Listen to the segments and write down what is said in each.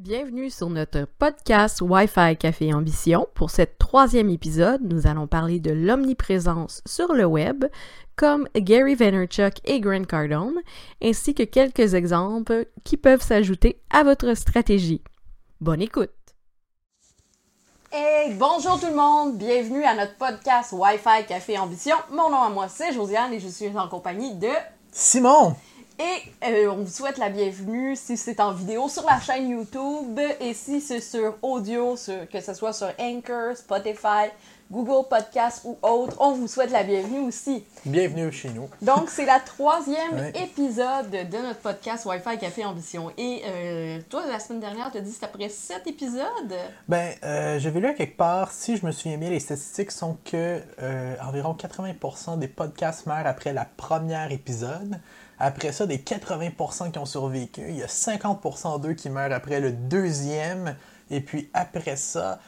Bienvenue sur notre podcast Wi-Fi Café Ambition. Pour cet troisième épisode, nous allons parler de l'omniprésence sur le web, comme Gary Vaynerchuk et Grant Cardone, ainsi que quelques exemples qui peuvent s'ajouter à votre stratégie. Bonne écoute! Hey, bonjour tout le monde! Bienvenue à notre podcast Wi-Fi Café Ambition. Mon nom à moi, c'est Josiane et je suis en compagnie de... Simon! Et euh, on vous souhaite la bienvenue si c'est en vidéo sur la chaîne YouTube et si c'est sur audio, que ce soit sur Anchor, Spotify, Google Podcast ou autre, on vous souhaite la bienvenue aussi. Bienvenue chez nous. Donc, c'est la troisième épisode de notre podcast Wi-Fi Café Ambition. Et euh, toi, la semaine dernière, tu as dit que après sept épisodes? Ben, euh, j'avais lu à quelque part, si je me souviens bien, les statistiques sont que environ 80% des podcasts meurent après la première épisode. Après ça, des 80% qui ont survécu, il y a 50% d'eux qui meurent après le deuxième. Et puis après ça,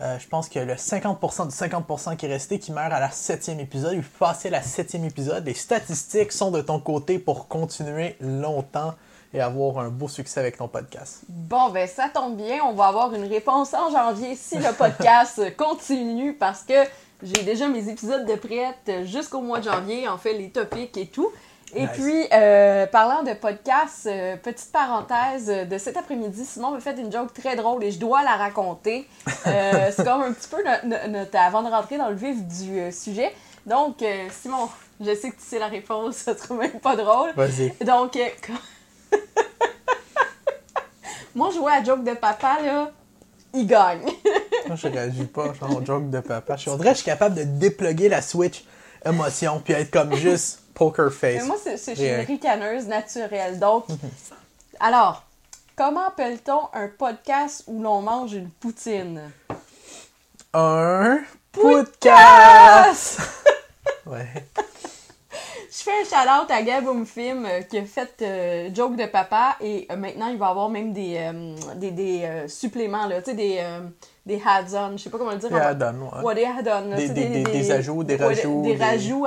euh, je pense que le 50% du 50% qui est resté qui meurt à la septième épisode. Il faut passer à la septième épisode. Les statistiques sont de ton côté pour continuer longtemps et avoir un beau succès avec ton podcast. Bon, ben ça tombe bien. On va avoir une réponse en janvier si le podcast continue parce que j'ai déjà mes épisodes de prête jusqu'au mois de janvier, en fait, les topics et tout. Et puis, euh, parlant de podcast, euh, petite parenthèse de cet après-midi, Simon m'a fait une joke très drôle et je dois la raconter. Euh, c'est comme un petit peu notre, avant de rentrer dans le vif du sujet. Donc, Simon, je sais que tu sais la réponse, ça serait même pas drôle. Vas-y. Donc, moi, jouer à joke de papa, là, il gagne. Moi, je réagis pas, genre joke de papa. Je suis, je suis capable de dépluguer la Switch émotion puis être comme juste poker face. Mais moi, c'est une ricaneuse naturelle. Donc, alors, comment appelle-t-on un podcast où l'on mange une poutine? Un podcast! ouais. Je fais un shout-out à Gab Film euh, qui a fait euh, Joke de papa et euh, maintenant il va avoir même des, des, des suppléments, là, tu sais, des, des add-ons, je sais pas comment le dire. Des add-ons, ouais. des add-ons. Des, des, des, ajouts, des rajouts. des, rajouts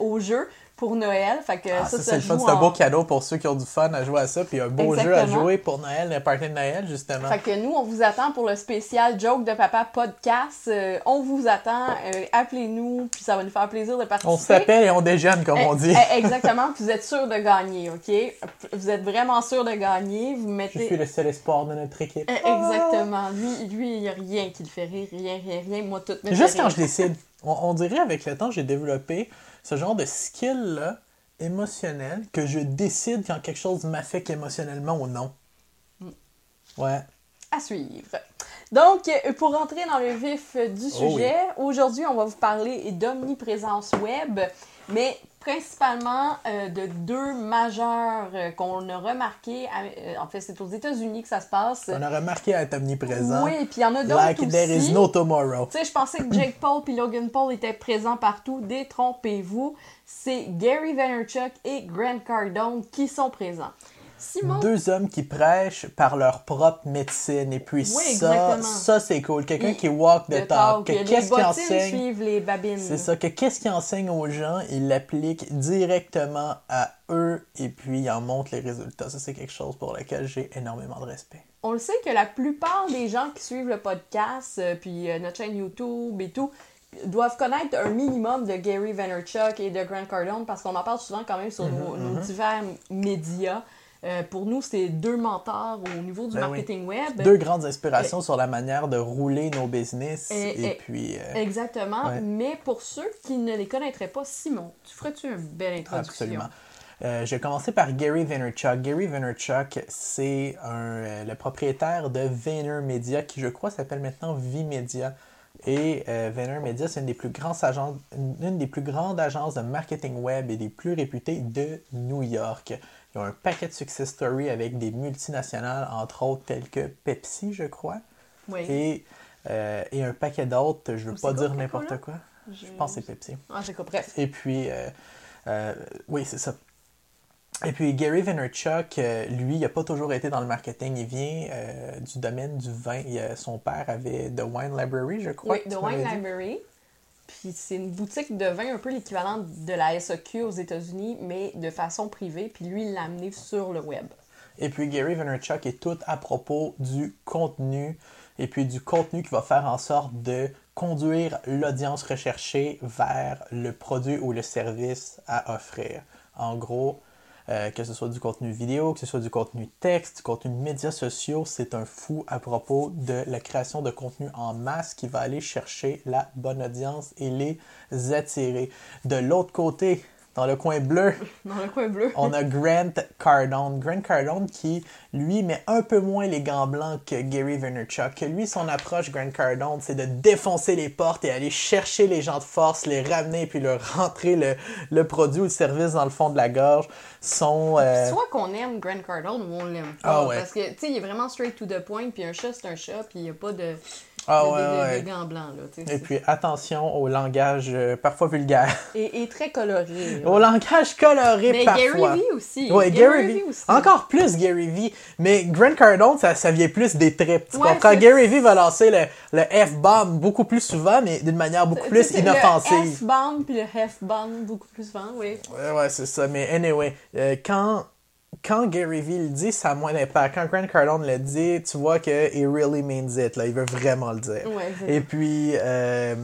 au jeu pour Noël. Fait que ah, ça, c'est le C'est un beau cadeau pour ceux qui ont du fun à jouer à ça. Puis un beau jeu à jouer pour Noël, le party de Noël, justement. Fait que nous, on vous attend pour le spécial Joke de Papa podcast. Euh, on vous attend. Euh, appelez-nous. Puis ça va nous faire plaisir de participer. On s'appelle et on déjeune, comme on dit. Exactement. puis vous êtes sûr de gagner, OK? Vous êtes vraiment sûr de gagner. Vous mettez... Je suis le seul espoir de notre équipe. Exactement. Lui, lui, il n'y a rien qui le fait rire. Rien, rien, rien. Moi, tout me Juste quand je décide. on dirait avec le temps, j'ai développé ce genre de skill-là émotionnel que je décide quand quelque chose m'affecte émotionnellement ou non. Mm. Ouais. À suivre. Donc, pour rentrer dans le vif du oh sujet, aujourd'hui, on va vous parler d'omniprésence web, mais principalement euh, de deux majeurs euh, qu'on a remarqué. Euh, en fait, c'est aux États-Unis que ça se passe. On a remarqué à être omniprésent. Oui, puis il y en a d'autres like there is no tomorrow. Tu sais, je pensais que Jake Paul et Logan Paul étaient présents partout. Détrompez-vous. C'est Gary Vaynerchuk et Grant Cardone qui sont présents. Deux hommes qui prêchent par leur propre médecine. Et puis ça, ça c'est cool. Quelqu'un qui walk the, talk. qu'est-ce qui enseigne? les babines. C'est ça. Que qu'est-ce qu'il enseigne aux gens, il l'applique directement à eux et puis il en montre les résultats. Ça, c'est quelque chose pour lequel j'ai énormément de respect. On le sait que la plupart des gens qui suivent le podcast, euh, puis euh, notre chaîne YouTube et tout, doivent connaître un minimum de Gary Vaynerchuk et de Grant Cardone parce qu'on en parle souvent quand même sur nos, mm-hmm, mm-hmm. divers médias. Euh, pour nous, c'est deux mentors au niveau du ben marketing web. Deux grandes inspirations sur la manière de rouler nos business. Et, puis. Euh, exactement. Mais pour ceux qui ne les connaîtraient pas, Simon, tu ferais-tu une belle introduction? Absolument. Euh, je vais commencer par Gary Vaynerchuk. Gary Vaynerchuk, c'est le propriétaire de VaynerMedia, qui je crois s'appelle maintenant VMedia. Et VaynerMedia, c'est une des plus grandes agences, une des plus grandes agences de marketing web et des plus réputées de New York. Ils ont un paquet de success stories avec des multinationales, entre autres telles que Pepsi, je crois. Oui. Et, euh, et un paquet d'autres, je ne veux pas dire n'importe quoi. Je... pense que c'est Pepsi. Ah, j'ai compris. Et puis, euh, euh, oui, c'est ça. Et puis Gary Vaynerchuk, lui, il n'a pas toujours été dans le marketing. Il vient du domaine du vin. son père avait The Wine Library, je crois. Oui, The Wine Library. Puis c'est une boutique de vin un peu l'équivalent de la SAQ aux États-Unis, mais de façon privée. Puis lui, il l'a amené sur le web. Et puis Gary Vaynerchuk est tout à propos du contenu et puis du contenu qui va faire en sorte de conduire l'audience recherchée vers le produit ou le service à offrir. En gros, euh, que ce soit du contenu vidéo, que ce soit du contenu texte, du contenu médias sociaux, c'est un fou à propos de la création de contenu en masse qui va aller chercher la bonne audience et les attirer. De l'autre côté, dans le coin bleu, Dans le coin bleu. on a Grant Cardone. Grant Cardone qui, lui, met un peu moins les gants blancs que Gary Vaynerchuk. Lui, son approche, Grant Cardone, c'est de défoncer les portes et aller chercher les gens de force, les ramener puis leur rentrer le, le produit ou le service dans le fond de la gorge. Son, euh, Soit qu'on aime Grant Cardone ou on l'aime pas. Ah ouais. Parce que, tu sais, il est vraiment straight to the point, puis un chat, c'est un chat, puis il n'y a pas de, Ah ouais, ouais. de gants blancs, là. tu sais. Et puis attention au langage euh, parfois vulgaire. Et, et très coloré. Au langage coloré Mais parfois. Gary Vee aussi. Ouais, Gary Vee. aussi. Encore plus Gary Vee. Mais Grant Cardone, ça, ça vient plus des tripes. Tu Ouais, comprends? Gary Vee va lancer le, le F-bomb beaucoup plus souvent, mais d'une manière beaucoup plus inoffensive. Le S-bomb puis le F-bomb beaucoup plus souvent, oui. Ouais, ouais, c'est ça. Mais anyway, euh, quand, quand Gary Vee le dit, ça a moins d'impact. Quand Grant Cardone le dit, tu vois que he really means it. Là, il veut vraiment le dire. Ouais, Et puis, euh,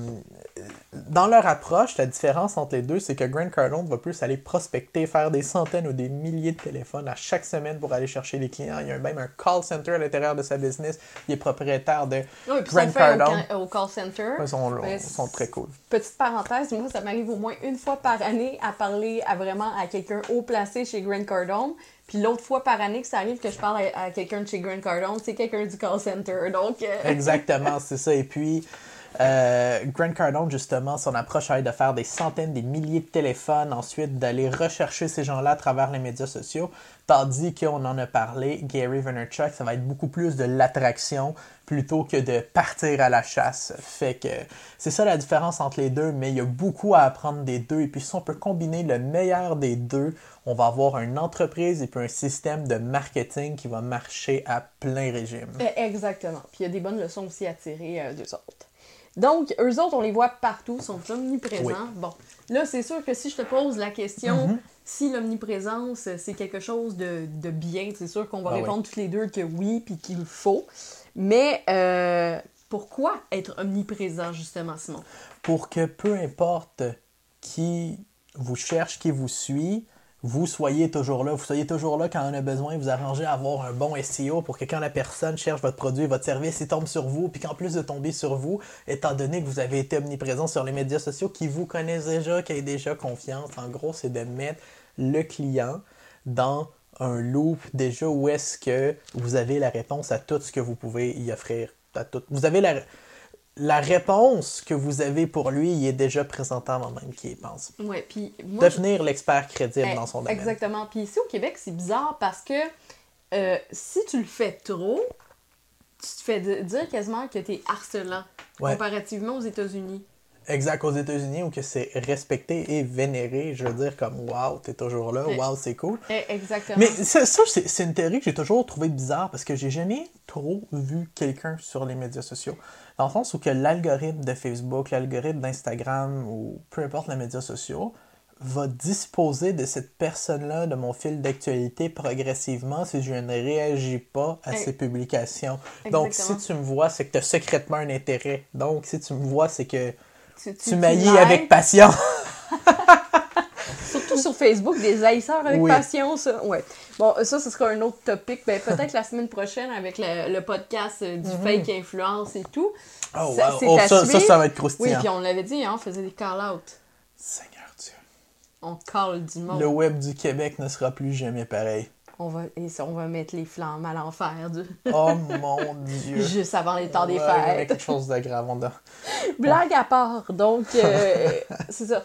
dans leur approche, la différence entre les deux, c'est que Grant Cardone va plus aller prospecter, faire des centaines ou des milliers de téléphones à chaque semaine pour aller chercher des clients. Il y a même un call center à l'intérieur de sa business. Il est propriétaire de Oui, Grant au, Cardone. ca- au call center. Ils sont, Mais ils sont très cool. Petite parenthèse, moi, ça m'arrive au moins une fois par année à parler à vraiment à quelqu'un haut placé chez Grant Cardone. Puis l'autre fois par année que ça arrive que je parle à, à quelqu'un de chez Grant Cardone, c'est quelqu'un du call center. Donc, euh, Exactement, c'est ça. Et puis, euh, Grant Cardone, justement, son approche être de faire des centaines, des milliers de téléphones, ensuite d'aller rechercher ces gens-là à travers les médias sociaux, tandis qu'on en a parlé, Gary Vaynerchuk, ça va être beaucoup plus de l'attraction plutôt que de partir à la chasse. Fait que c'est ça la différence entre les deux, mais il y a beaucoup à apprendre des deux. Et puis si on peut combiner le meilleur des deux, on va avoir une entreprise et puis un système de marketing qui va marcher à plein régime. Euh, Exactement. Puis il y a des bonnes leçons aussi à tirer euh, d'eux autres. Donc, eux autres, on les voit partout, sont omniprésents. Oui. Bon, là, c'est sûr que si je te pose la question, Mhm. si l'omniprésence, euh, c'est quelque chose de, de bien, c'est sûr qu'on va Ah oui. répondre tous les deux que oui, puis qu'il faut. Mais euh, pourquoi être omniprésent, justement, Simon? pour que peu importe qui vous cherche, qui vous suit, vous soyez toujours là. Vous soyez toujours là quand on a besoin. Vous arrangez à avoir un bon SEO pour que quand la personne cherche votre produit, votre service, il tombe sur vous. Puis qu'en plus de tomber sur vous, étant donné que vous avez été omniprésent sur les médias sociaux, qui vous connaissent déjà, qui a déjà confiance, en gros, c'est de mettre le client dans un loop déjà où est-ce que vous avez la réponse à tout ce que vous pouvez y offrir. À tout. Vous avez la, la réponse que vous avez pour lui, il est déjà présentant avant même qu'il y pense. Ouais, puis je- Devenir l'expert crédible Eh, dans son domaine. Exactement. Puis ici au Québec, c'est bizarre parce que euh, si tu le fais trop, tu te fais di- dire quasiment que tu es harcelant Ouais. comparativement aux États-Unis. Exact, aux États-Unis, où que c'est respecté et vénéré, je veux dire, comme wow, t'es toujours là, wow, c'est cool. Eh, Exactement. Mais ça, ça, c'est une théorie que j'ai toujours trouvé bizarre parce que j'ai jamais trop vu quelqu'un sur les médias sociaux. Dans le sens où que l'algorithme de Facebook, l'algorithme d'Instagram ou peu importe les médias sociaux va disposer de cette personne-là de mon fil d'actualité progressivement si je ne réagis pas à Eh, ses publications. Donc, si tu me vois, c'est que tu as secrètement un intérêt. Donc, si tu me vois, c'est que tu, tu m'haillis avec passion. Surtout sur Facebook, des haïsseurs avec Oui. passion, ça. Ouais. Bon, ça, ce sera un autre topic. Ben, peut-être la semaine prochaine avec le, le podcast euh, du fake influence et tout. Mhm. Oh, Ça, wow. Oh, ça, ça, va être Oui, croustillant. puis on l'avait dit, hein, on faisait des call-out. Seigneur Dieu. On call du monde. Le web du Québec ne sera plus jamais pareil. On va, et ça, on va mettre les flammes à l'enfer du... Oh mon Dieu. juste avant les temps des Ouais, il y avait fêtes. quelque chose de grave. on a- Blague à part, donc euh, c'est ça.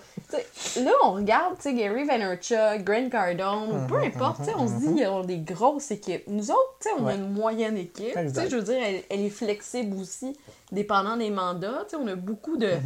Là, on regarde tu sais, Gary Vaynerchuk, Grant Cardone, peu importe, tu sais, on se dit ils ont des grosses équipes. Nous autres, tu sais, on a une moyenne équipe. Tu Exact. sais, Je veux dire, elle, elle est flexible aussi, dépendant des mandats. Tu sais, on a beaucoup de... J'ai-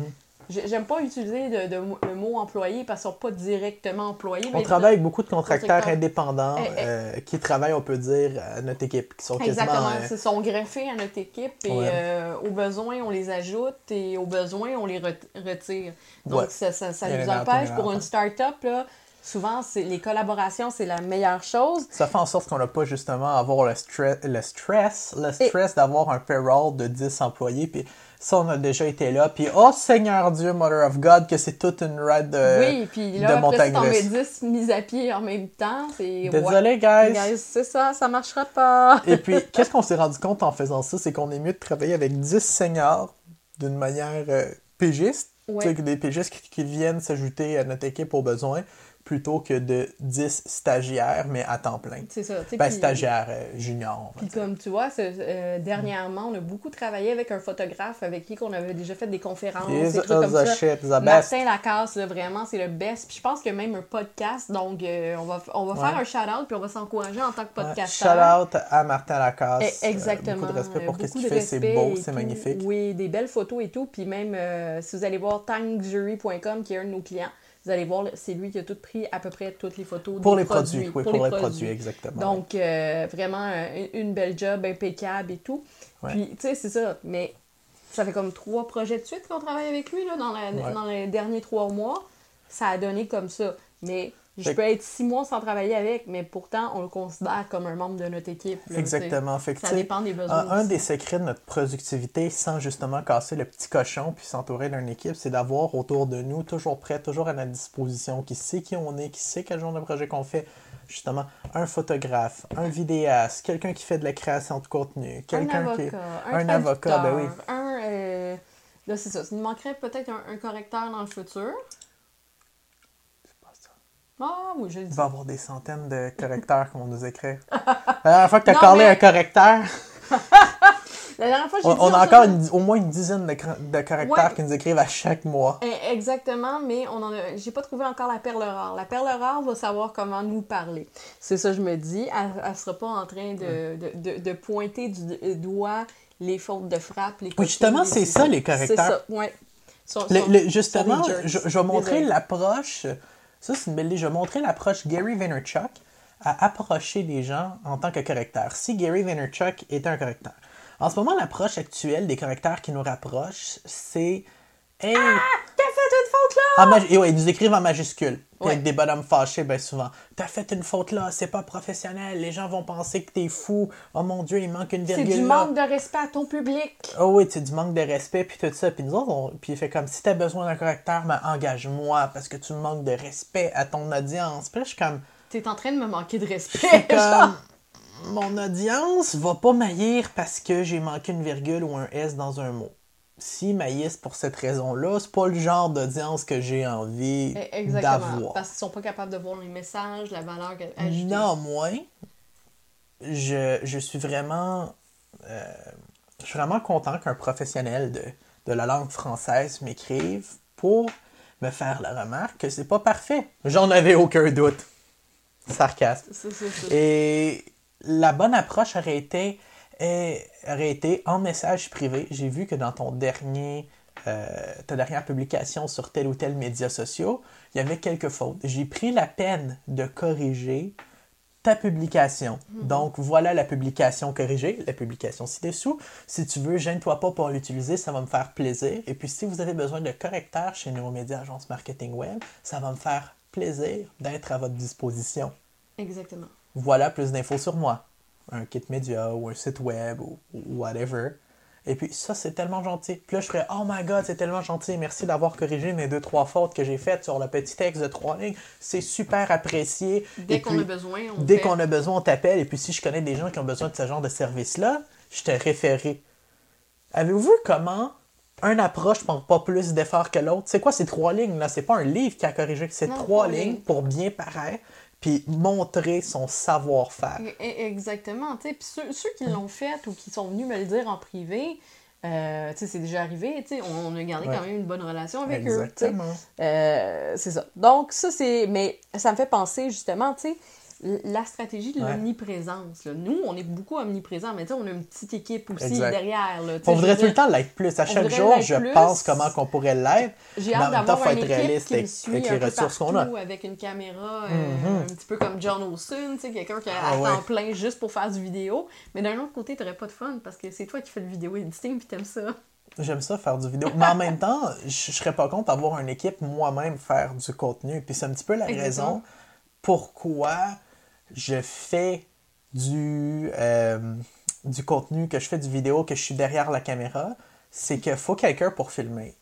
J'aime pas utiliser de- de- le mot employé parce qu'ils sont pas directement employés. On mais- travaille avec beaucoup de contracteurs indépendants Eh, eh. euh, qui travaillent, on peut dire, à notre équipe, qui sont. Exactement, euh, ils sont greffés à notre équipe et Ouais. euh, au besoin on les ajoute et au besoin on les ret- retire. Donc Ouais. ça, ça, ça nous empêche pour une start-up là, souvent, les collaborations, c'est la meilleure chose. Ça fait en sorte qu'on n'a pas justement à avoir le, stress, le stress, le stress d'avoir un payroll de 10 employés. Puis ça, on a déjà été là. Puis, oh Seigneur Dieu, Mother of God, que c'est toute une ride de, oui, puis là, de après, montagne si t'en mets russe. 10 mises à pied en même temps, c'est... Désolé, guys. Guys, c'est ça, ça marchera pas. Et puis, qu'est-ce qu'on s'est rendu compte en faisant ça? C'est qu'on est mieux de travailler avec 10 seniors d'une manière euh, pigiste. Ouais. Des pigistes qui, qui viennent s'ajouter à notre équipe au besoin, plutôt que de 10 stagiaires, mais à temps plein. C'est ça. tu sais, Ben, puis- stagiaires euh, va Puis comme tu vois, euh, dernièrement, on a beaucoup travaillé avec un photographe avec qui on avait déjà fait des conférences, des trucs comme the ça. shit, the best. Martin Lacasse, là, vraiment, c'est le best. Puis je pense qu'il y a même un podcast, donc euh, on va, on va Ouais. faire un shout-out, puis on va s'encourager en tant que podcasteur. Shout out à Martin Lacasse. Eh, Euh, Exactement. beaucoup de respect pour Euh, ce qu'il fait. C'est beau, c'est magnifique. Oui, des belles photos et tout. Puis même, euh, si vous allez voir tankjury.com, qui est un de nos clients, vous allez voir, c'est lui qui a tout pris à peu près toutes les photos Pour des les produits, oui, pour, les produits, exactement. Donc, euh, vraiment, euh, une belle job, impeccable et tout. Ouais. Puis, tu sais, c'est ça. Mais ça fait comme trois projets de suite qu'on travaille avec lui là, dans, la- Ouais. dans les derniers trois mois. Ça a donné comme ça. Mais je peux être six mois sans travailler avec, mais pourtant, on le considère comme un membre de notre équipe. là. Exactement. Fait que, Ça dépend des besoins. Un, des secrets de notre productivité, sans justement casser le petit cochon puis s'entourer d'une équipe, c'est d'avoir autour de nous, toujours prêt, toujours à notre disposition, qui sait qui on est, qui sait quel genre de projet qu'on fait. Justement, un photographe, un vidéaste, quelqu'un qui fait de la création de contenu, un quelqu'un qui. un, un avocat, ben oui. Un. euh, Là, c'est ça. Il me manquerait peut-être un, un correcteur dans le futur. Ah oui, je le Il va y avoir des centaines de correcteurs qui vont nous écrire. La dernière fois que tu as Non, parlé mais- un correcteur, La dernière fois, j'ai on, on a encore une- au moins une dizaine de, correcteurs Ouais. qui nous écrivent à chaque mois. Eh, Exactement, mais on en a... j'ai pas trouvé encore la perle rare. La perle rare va savoir comment nous parler. C'est ça, je me dis. Elle, elle sera pas en train de, de, de, de pointer du doigt les fautes de frappe, les Oui, justement, c'est les- ça, les correcteurs. C'est ça, Le- le- justement, je, je vais montrer l'approche. Ça, c'est une belle idée. Je vais montrer l'approche Gary Vaynerchuk à approcher les gens en tant que correcteur. Si Gary Vaynerchuk était un correcteur. En ce moment, l'approche actuelle des correcteurs qui nous rapprochent, c'est Hey! T'as fait une faute là! En et ouais, ils nous écrivent en majuscule. Ouais. avec des bonhommes fâchés, bien souvent. T'as fait une faute là, c'est pas professionnel. Les gens vont penser que t'es fou. Oh mon Dieu, il manque une C'est virgule. du là. manque de respect à ton public. Oh oui, c'est du manque de respect, puis tout ça. Puis nous autres, on... puis il fait comme si t'as besoin d'un correcteur, ben engage-moi parce que tu manques de respect à ton audience. Puis là, je suis comme, T'es en train de me manquer de respect. comme, mon audience va pas maillir parce que j'ai manqué une virgule ou un S dans un mot. Si maillissent pour cette raison-là, c'est pas le genre d'audience que j'ai envie Eh, Exactement. d'avoir. Parce qu'ils sont pas capables de voir les messages, la valeur ajoutée. Néanmoins, je, je suis vraiment euh, je suis vraiment content qu'un professionnel de, de la langue française m'écrive pour me faire la remarque que c'est pas parfait. J'en avais aucun doute. Sarcasme. Et la bonne approche aurait été, euh, aurait été en message privé. J'ai vu que dans ton dernier, euh, ta dernière publication sur tel ou tel média social, il y avait quelques fautes. J'ai pris la peine de corriger ta publication. Donc voilà la publication corrigée, la publication ci-dessous. Si tu veux, gêne-toi pas pour l'utiliser, ça va me faire plaisir. Et puis si vous avez besoin de correcteurs chez Neuromédia Agence Marketing Web, ça va me faire plaisir d'être à votre disposition Exactement. voilà plus d'infos sur moi. Un kit média ou un site web ou, ou whatever. Et puis ça, c'est tellement gentil. Puis là, je ferais Oh my god, c'est tellement gentil. Merci d'avoir corrigé mes deux, trois fautes que j'ai faites sur le petit texte de trois lignes. C'est super apprécié. Dès Et qu'on puis, a besoin, on Dès qu'on a besoin, on t'appelle. Et puis si je connais des gens qui ont besoin de ce genre de service-là, je te référerai. Avez-vous vu comment un approche prend pas plus d'efforts que l'autre? C'est quoi ces trois lignes là? C'est pas un livre qui a corrigé, c'est trois lignes lignes. pour bien paraître puis montrer son savoir-faire. E- e- Exactement. tu sais. Puis ceux, ceux qui l'ont fait ou qui sont venus me le dire en privé, euh, tu sais, c'est déjà arrivé. tu sais, On, on a gardé Ouais. quand même une bonne relation avec eux. Exactement. Euh, c'est ça. Donc, ça, c'est. Mais ça me fait penser justement, tu sais, la stratégie de Ouais. l'omniprésence. Nous, on est beaucoup omniprésents, mais tu sais, on a une petite équipe aussi Exact. derrière. Là, On voudrait tout le temps l'être plus. À chaque jour, je plus. pense comment qu'on pourrait l'être. J'ai hâte d'avoir une être équipe réaliste qui me avec- suit avec un les peu ressources qu'on partout a. avec une caméra, euh, Mhm. un petit peu comme John Olsen, quelqu'un qui a Ah à ouais. temps plein juste pour faire du vidéo. Mais d'un autre côté, t'aurais pas de fun parce que c'est toi qui fais le vidéo editing puis t'aimes ça. J'aime ça faire du vidéo. Mais en même temps, je je serais pas contre d'avoir une équipe moi-même faire du contenu. Puis c'est un petit peu la Exactement. raison pourquoi je fais du, euh, du contenu, que je fais du vidéo, que je suis derrière la caméra. C'est qu'il faut quelqu'un pour filmer.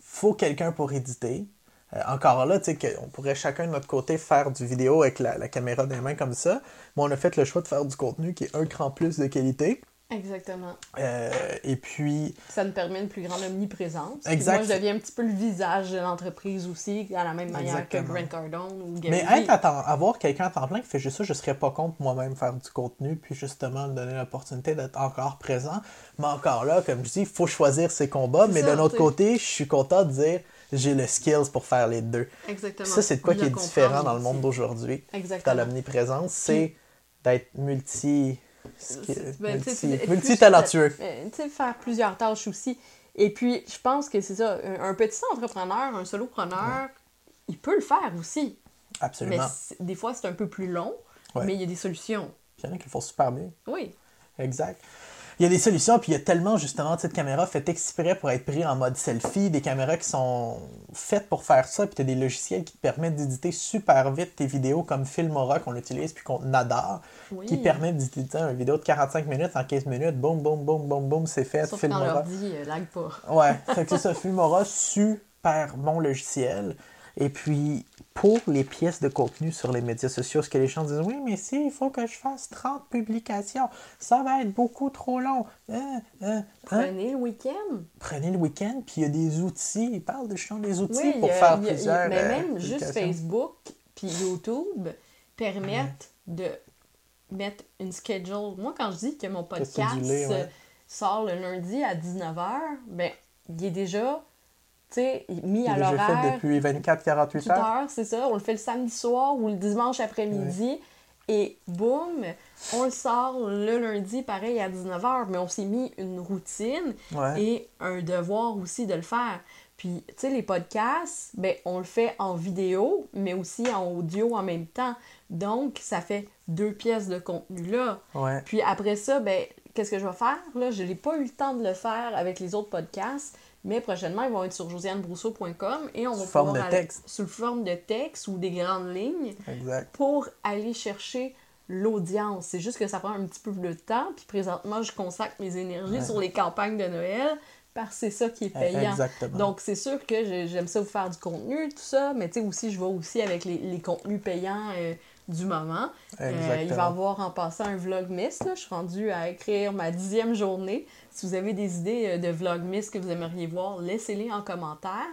faut quelqu'un pour éditer. Euh, encore là, tu sais, qu'on pourrait chacun de notre côté faire du vidéo avec la, la caméra des mains comme ça. Mais on a fait le choix de faire du contenu qui est un cran plus de qualité. Exactement. Euh, et puis, Ça nous permet une plus grande omniprésence. Puis Exact. Moi, je deviens un petit peu le visage de l'entreprise aussi, à la même manière Exactement. que Grant Cardone ou Gary Mais être à temps- avoir quelqu'un à temps plein qui fait juste ça, je serais pas contre moi-même faire du contenu, puis justement me donner l'opportunité d'être encore présent. Mais encore là, comme je dis, il faut choisir ses combats. Mais d'un autre côté, je suis content de dire j'ai le skills pour faire les deux. Exactement. Puis ça, c'est de quoi qui est différent dans le monde d'aujourd'hui. Exactement. Dans l'omniprésence, c'est d'être multi. C'est- ben, multi- euh, Tu sais, faire plusieurs tâches aussi. Et puis, je pense que c'est ça. Un, petit entrepreneur, un solopreneur, il peut le faire aussi. Mais Absolument. c'est- des fois, c'est un peu plus long, Ouais. mais il y a des solutions. Il y en a qui le font super bien. Oui. Exact. Il y a des solutions, puis il y a tellement justement de cette caméra faite exprès pour être pris en mode selfie, des caméras qui sont faites pour faire ça, puis tu as des logiciels qui te permettent d'éditer super vite tes vidéos comme Filmora qu'on utilise puis qu'on adore, Oui. qui permet d'éditer une vidéo de 45 minutes en 15 minutes, boum, boum, boum, boum, boum, c'est fait, Sauf Filmora. l'ordi euh, lag pas. Ouais, fait que c'est ça, Filmora, super bon logiciel. Et puis, pour les pièces de contenu sur les médias sociaux, ce que les gens disent, oui, mais si, il faut que je fasse 30 publications, ça va être beaucoup trop long. Hein, hein, hein? Prenez le week-end. Prenez le week-end, puis il y a des outils, ils parlent de justement des outils Oui, pour a- faire a- plusieurs. Mais euh, même juste. Facebook puis YouTube permettent de mettre une schedule. Moi, quand je dis que mon podcast ouais? sort le lundi à 19h, ben, il est déjà, sais, mis à fait depuis 24-48 8 heures. heures, c'est ça. On le fait le samedi soir ou le dimanche après-midi. Et boum, on le sort le lundi, pareil, à 19h. Mais on s'est mis une routine Ouais. et un devoir aussi de le faire. Puis, tu sais, les podcasts, ben, on le fait en vidéo, mais aussi en audio en même temps. Donc, ça fait deux pièces de contenu là. Ouais. Puis après ça, ben, qu'est-ce que je vais faire? Là, je n'ai pas eu le temps de le faire avec les autres podcasts, mais prochainement, ils vont être sur josianebrousseau.com et on va Sous forme pouvoir de aller- texte. sous forme de texte ou des grandes lignes Exact. pour aller chercher l'audience. C'est juste que ça prend un petit peu de temps, puis présentement, je consacre mes énergies Ouais. sur les campagnes de Noël parce que c'est ça qui est payant. Exactement. Donc, c'est sûr que j'aime ça vous faire du contenu, tout ça, mais tu sais, aussi, je vais aussi avec les, les contenus payants euh, du moment. Euh, il va y avoir en passant un Vlogmas. Là. Je suis rendue à écrire ma dixième journée. Si vous avez des idées euh, de Vlogmas que vous aimeriez voir, laissez-les en commentaire.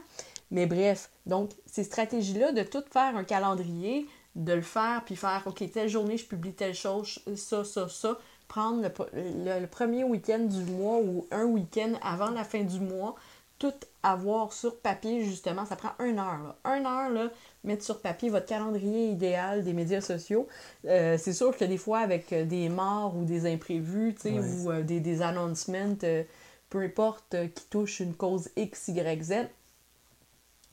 Mais bref, donc ces stratégies-là de tout faire un calendrier, de le faire, puis faire, OK, telle journée, je publie telle chose, ça, ça, ça. Prendre le- le premier week-end du mois ou un week-end avant la fin du mois, tout avoir sur papier, justement, ça prend une heure. Là. Une heure, là, mettre sur papier votre calendrier idéal des médias sociaux. Euh, c'est sûr que des fois, avec euh, des morts ou des imprévus, tu sais, Ouais. ou euh, des, des announcements, euh, peu importe, qui touchent une cause X, Y, Z,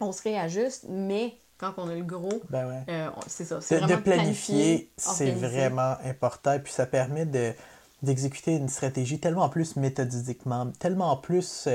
on se réajuste, mais quand on a le gros, Ben ouais. c'est ça. C'est De, de vraiment planifier, c'est vraiment important. Et puis ça permet de, d'exécuter une stratégie tellement plus méthodiquement, tellement plus.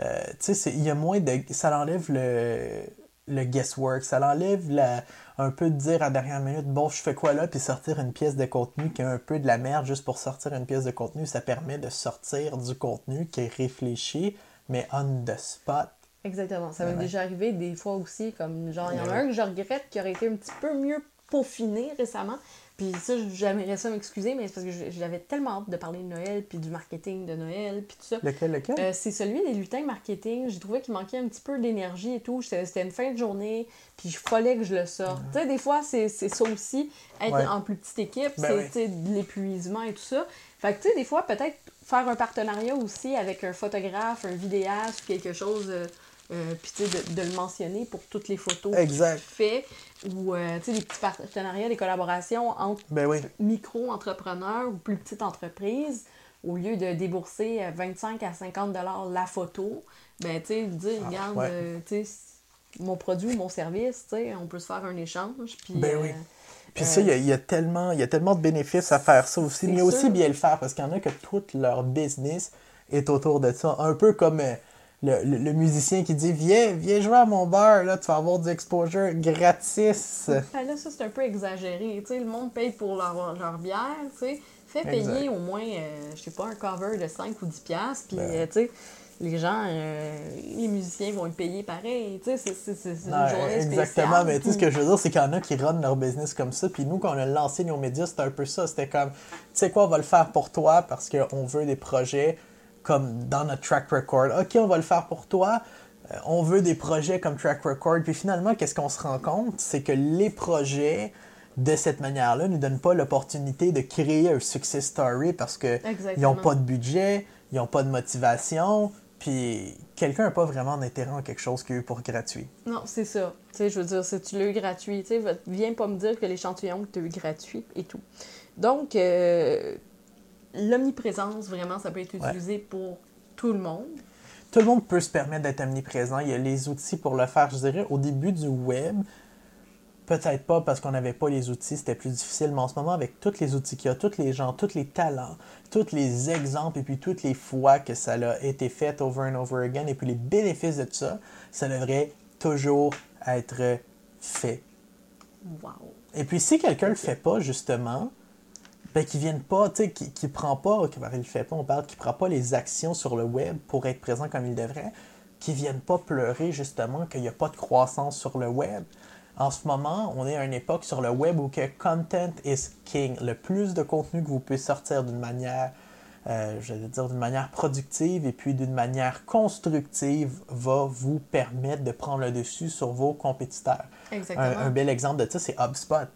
Euh, tu sais, il y a moins de. Ça enlève le, le guesswork, ça enlève la, un peu de dire à dernière minute, bon, je fais quoi là, puis sortir une pièce de contenu qui est un peu de la merde juste pour sortir une pièce de contenu. Ça permet de sortir du contenu qui est réfléchi, mais on the spot. Exactement. Ça m'est ouais. déjà arrivé des fois aussi, comme genre, il y en a Ouais, un que je regrette qui aurait été un petit peu mieux peaufiné récemment. Puis ça, j'aimerais ça m'excuser, mais c'est parce que j'avais tellement hâte de parler de Noël, puis du marketing de Noël, puis tout ça. Lequel, lequel? Euh, c'est celui des lutins marketing. J'ai trouvé qu'il manquait un petit peu d'énergie et tout. C'était une fin de journée, puis il fallait que je le sorte. Tu sais, des fois, c'est ça aussi, être Ouais. en plus petite équipe, Ben c'est oui. de l'épuisement et tout ça. Fait que, tu sais, des fois, peut-être faire un partenariat aussi avec un photographe, un vidéaste, quelque chose, euh, euh, puis tu sais, de, de le mentionner pour toutes les photos qu'il fait, ou, euh, des petits partenariats, des collaborations entre Ben oui. micro-entrepreneurs ou plus petites entreprises, au lieu de débourser euh, 25 à 50 dollars la photo, ben tu sais, dire, regarde, ouais. euh, tu sais, mon produit ou mon service, tu sais, on peut se faire un échange, puis... Ben euh, oui. Puis ça, il y a- il y, a tellement, il y a tellement de bénéfices à faire ça aussi. Mais aussi bien le faire parce qu'il y en a que tout leur business est autour de ça. Un peu comme euh, le, le- le musicien qui dit Viens, viens jouer à mon bar, là, tu vas avoir du exposure gratis. Ah, là, ça, c'est un peu exagéré. Tu sais, le monde paye pour leur, leur bière, tu sais. Fais Exact. payer au moins, euh, je sais pas, un cover de 5 ou 10 piastres, puis, Ben. euh, tu sais, les gens, euh, les musiciens vont être payés pareil, tu sais, c'est- Non, une journée exactement, spéciale, mais tu sais, ce que je veux dire, c'est qu'il y en a qui run leur business comme ça, puis nous, quand on a lancé nos médias, c'était un peu ça. C'était comme, tu sais quoi, on va le faire pour toi parce qu'on veut des projets comme dans notre track record. Ok, on va le faire pour toi. Euh, On veut des projets comme track record. Puis finalement, qu'est-ce qu'on se rend compte? C'est que les projets, de cette manière-là, ne nous donnent pas l'opportunité de créer un success story parce que ils Exactement. n'ont pas de budget, ils n'ont pas de motivation, puis quelqu'un n'a pas vraiment d'intérêt en quelque chose qu'il a eu pour gratuit. Non, c'est ça. Tu sais, je veux dire, si tu l'as eu gratuit, tu sais, viens pas me dire que l'échantillon que tu as eu gratuit et tout. Donc, euh, l'omniprésence, vraiment, ça peut être Ouais. utilisé pour tout le monde? Tout le monde peut se permettre d'être omniprésent. Il y a les outils pour le faire. Je dirais, au début du web, peut-être pas parce qu'on n'avait pas les outils, c'était plus difficile, mais en ce moment, avec tous les outils qu'il y a, tous les gens, tous les talents, tous les exemples, et puis toutes les fois que ça a été fait over and over again, et puis les bénéfices de tout ça, ça devrait toujours être fait. Wow. Et puis, si quelqu'un le fait pas, justement, ben, qu'il vienne pas, tu sais, qui, qui prend pas, qui le fait pas, on parle, qui prend pas les actions sur le web pour être présent comme il devrait, qui vienne pas pleurer, justement, qu'il n'y a pas de croissance sur le web. En ce moment, on est à une époque sur le web où que content is king. Le plus de contenu que vous pouvez sortir d'une manière, euh, je vais dire d'une manière productive et puis d'une manière constructive va vous permettre de prendre le dessus sur vos compétiteurs. Exactement. Un, un bel exemple de ça, c'est HubSpot.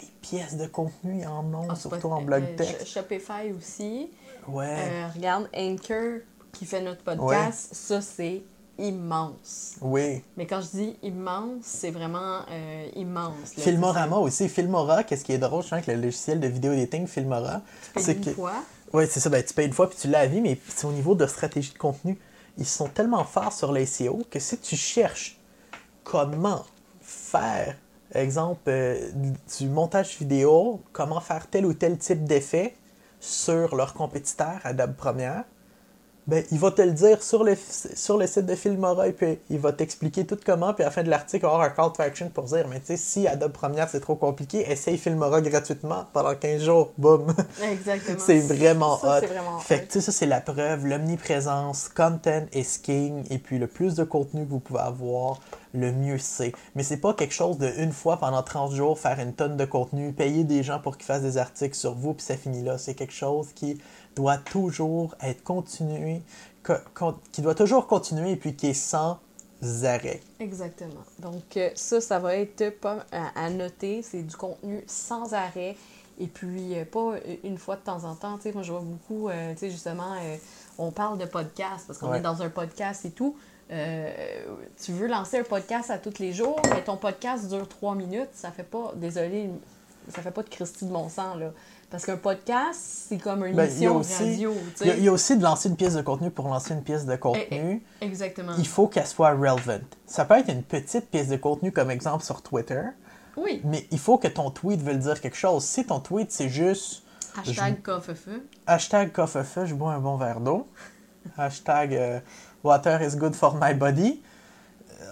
Des pièces de contenu en ont, Ah, surtout en blog euh, texte. Sh- Shopify aussi. Ouais. Euh, regarde, Anchor qui fait notre podcast, ça c'est immense. Oui. Mais quand je dis immense, c'est vraiment euh, immense. là. Filmorama aussi. Filmora, qu'est-ce qui est drôle, je sens que le logiciel de vidéo editing Filmora, c'est une que. fois. Oui, c'est ça. Ben, tu payes une fois puis tu l'as à vie, mais c'est au niveau de stratégie de contenu. Ils sont tellement forts sur les SEO que si tu cherches comment faire, exemple, euh, du montage vidéo, comment faire tel ou tel type d'effet sur leur compétiteur Adobe Premiere, ben, il va te le dire sur le, sur le site de Filmora et puis il va t'expliquer tout comment. Puis à la fin de l'article, il va avoir un call to action pour dire Mais tu sais, si Adobe Premiere c'est trop compliqué, essaye Filmora gratuitement pendant 15 jours. Boum Exactement. C'est vraiment Ça, hot. c'est vraiment Fait que tu sais, ça c'est la preuve, l'omniprésence, content is king, et puis le plus de contenu que vous pouvez avoir, le mieux c'est. Mais c'est pas quelque chose de une fois pendant 30 jours, faire une tonne de contenu, payer des gens pour qu'ils fassent des articles sur vous, puis ça finit là. C'est quelque chose qui doit toujours être continué, co- con- qui doit toujours continuer et puis qui est sans arrêt. Exactement. Donc, euh, ça, ça va être pas à, noter. C'est du contenu sans arrêt. Et puis, euh, pas une fois de temps en temps. Tu sais, moi, je vois beaucoup, euh, tu sais, justement, on parle de podcast parce qu'on Ouais. est dans un podcast et tout. Euh, tu veux lancer un podcast à tous les jours, mais ton podcast dure trois minutes, ça fait pas, désolé, ça fait pas de Christy de mon sang, là. Parce qu'un podcast, c'est comme une Ben, émission aussi- radio, Il y, a, y aussi de lancer une pièce de contenu pour lancer une pièce de contenu. Exactement. il faut qu'elle soit relevant. Ça peut être une petite pièce de contenu comme exemple sur Twitter, Oui. mais il faut que ton tweet veuille dire quelque chose. Si ton tweet c'est juste Hashtag coffre-feu. hashtag coffre-feu, je bois un bon verre d'eau, hashtag euh, water is good for my body, euh,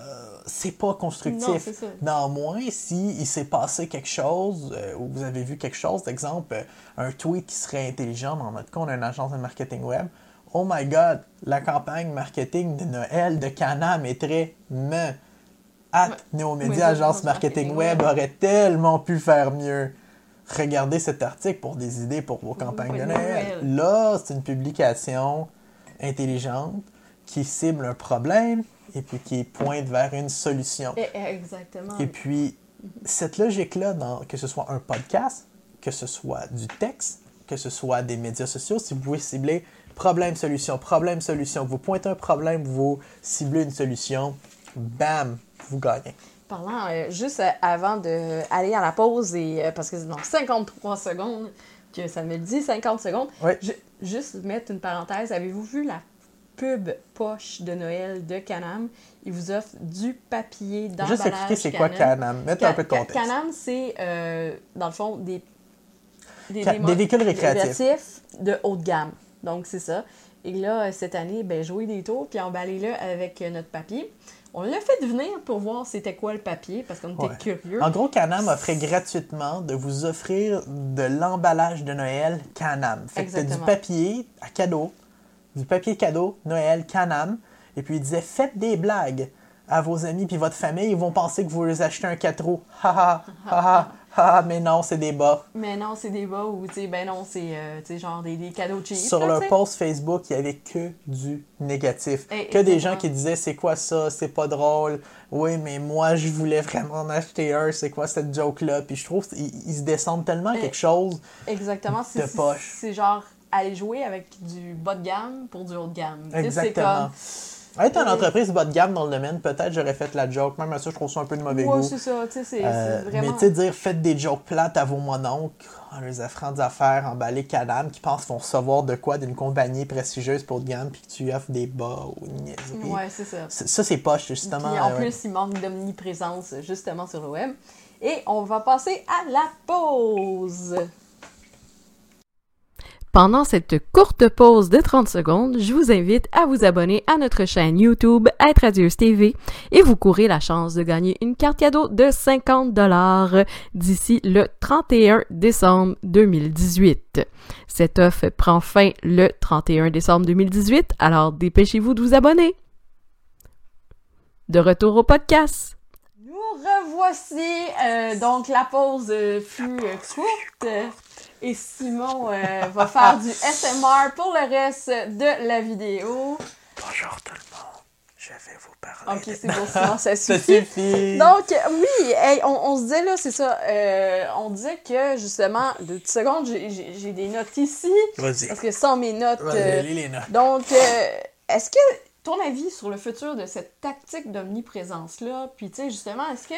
c'est pas constructif. Néanmoins, si il s'est passé quelque chose, euh, ou vous avez vu quelque chose, d'exemple, euh, un tweet qui serait intelligent, dans notre cas, on a une agence de marketing web, oh my god, la campagne marketing de Noël de Canam est très me. At. Néomédia, agence marketing marketing web, web. aurait tellement pu faire mieux. Regardez cet article pour des idées pour vos campagnes de. Noël. Là, c'est une publication intelligente qui cible un problème et puis qui pointe vers une solution. Eh, eh, Exactement. Et puis, cette logique-là, dans- que ce soit un podcast, que ce soit du texte, que ce soit des médias sociaux, si vous pouvez cibler problème-solution, problème-solution, vous pointez un problème, vous ciblez une solution, bam, vous gagnez. Parlant, euh, juste euh, avant d'aller à la pause, et, euh, parce que c'est dans 53 secondes que ça me le dit, 50 secondes, Oui. ju- juste mettre une parenthèse. Avez-vous vu la pub poche de Noël de Canam? Ils vous offrent du papier d'emballage Juste expliquer c'est quoi Can-Am. Canam, mettre Ca- un peu de contexte. Canam, c'est, euh, dans le fond, des, des véhicules récréatifs. de haut de gamme. Donc, c'est ça. Et là, cette année, ben, jouer des tours, puis emballer-le avec euh, notre papier. On l'a fait venir pour voir c'était quoi le papier, parce qu'on était Ouais. curieux. En gros, Canam offrait gratuitement de vous offrir de l'emballage de Noël Canam. Fait que du papier à cadeau, du papier cadeau Noël Canam. Et puis il disait faites des blagues à vos amis puis votre famille, ils vont penser que vous leur achetez un 4 roues. Ha ha ha mais non, c'est des bas. Mais non, c'est des bas ou, tu sais, ben non, c'est, euh, tu sais, genre des, des cadeaux cheap. Sur là, leur post Facebook, il y avait que du négatif. Eh, que des gens qui disaient c'est quoi ça, c'est pas drôle. Oui, mais moi je voulais vraiment en acheter un, c'est quoi cette joke-là? Puis je trouve qu'ils ils se descendent tellement à Eh, quelque chose. Exactement. de C'est, c'est- poche. c'est genre aller jouer avec du bas de gamme pour du haut de gamme. Exactement. comme. Être une entreprise bas de gamme dans le domaine, peut-être j'aurais fait la joke. Même à ça, je trouve ça un peu de mauvais Ouais, goût. c'est ça. Tu sais, c'est, Euh, vraiment. Mais tu sais, dire faites des jokes plates à vos mononcles, en les offrant des affaires emballées cadam, qui pensent qu'ils vont recevoir de quoi d'une compagnie prestigieuse pour de gamme, puis que tu offres des bas ou une niaiserie. Ouais, c'est ça. Ça, c'est poche, justement. Puis en euh, ouais. plus, il manque d'omniprésence justement sur le web. Et on va passer à la pause. Pendant cette courte pause de 30 secondes, je vous invite à vous abonner à notre chaîne YouTube Être Radieuse TV et vous courez la chance de gagner une carte cadeau de 50 dollars d'ici le 31 décembre 2018. Cette offre prend fin le 31 décembre 2018, alors dépêchez-vous de vous abonner. De retour au podcast. Nous revoici. Euh, donc, la pause fut courte. Et Simon euh, va faire du SMR pour le reste de la vidéo. Bonjour tout le monde, je vais vous parler. Ok, c'est bon, ça Ça suffit. Donc, oui, hey, on, on se disait là, c'est ça. euh, on disait que justement, deux petites secondes, j'ai- des notes ici. Vas-y. Parce que sans mes notes. Vas-y, euh, les notes. donc, euh, est-ce que ton avis sur le futur de cette tactique d'omniprésence-là, puis tu sais, justement, est-ce que.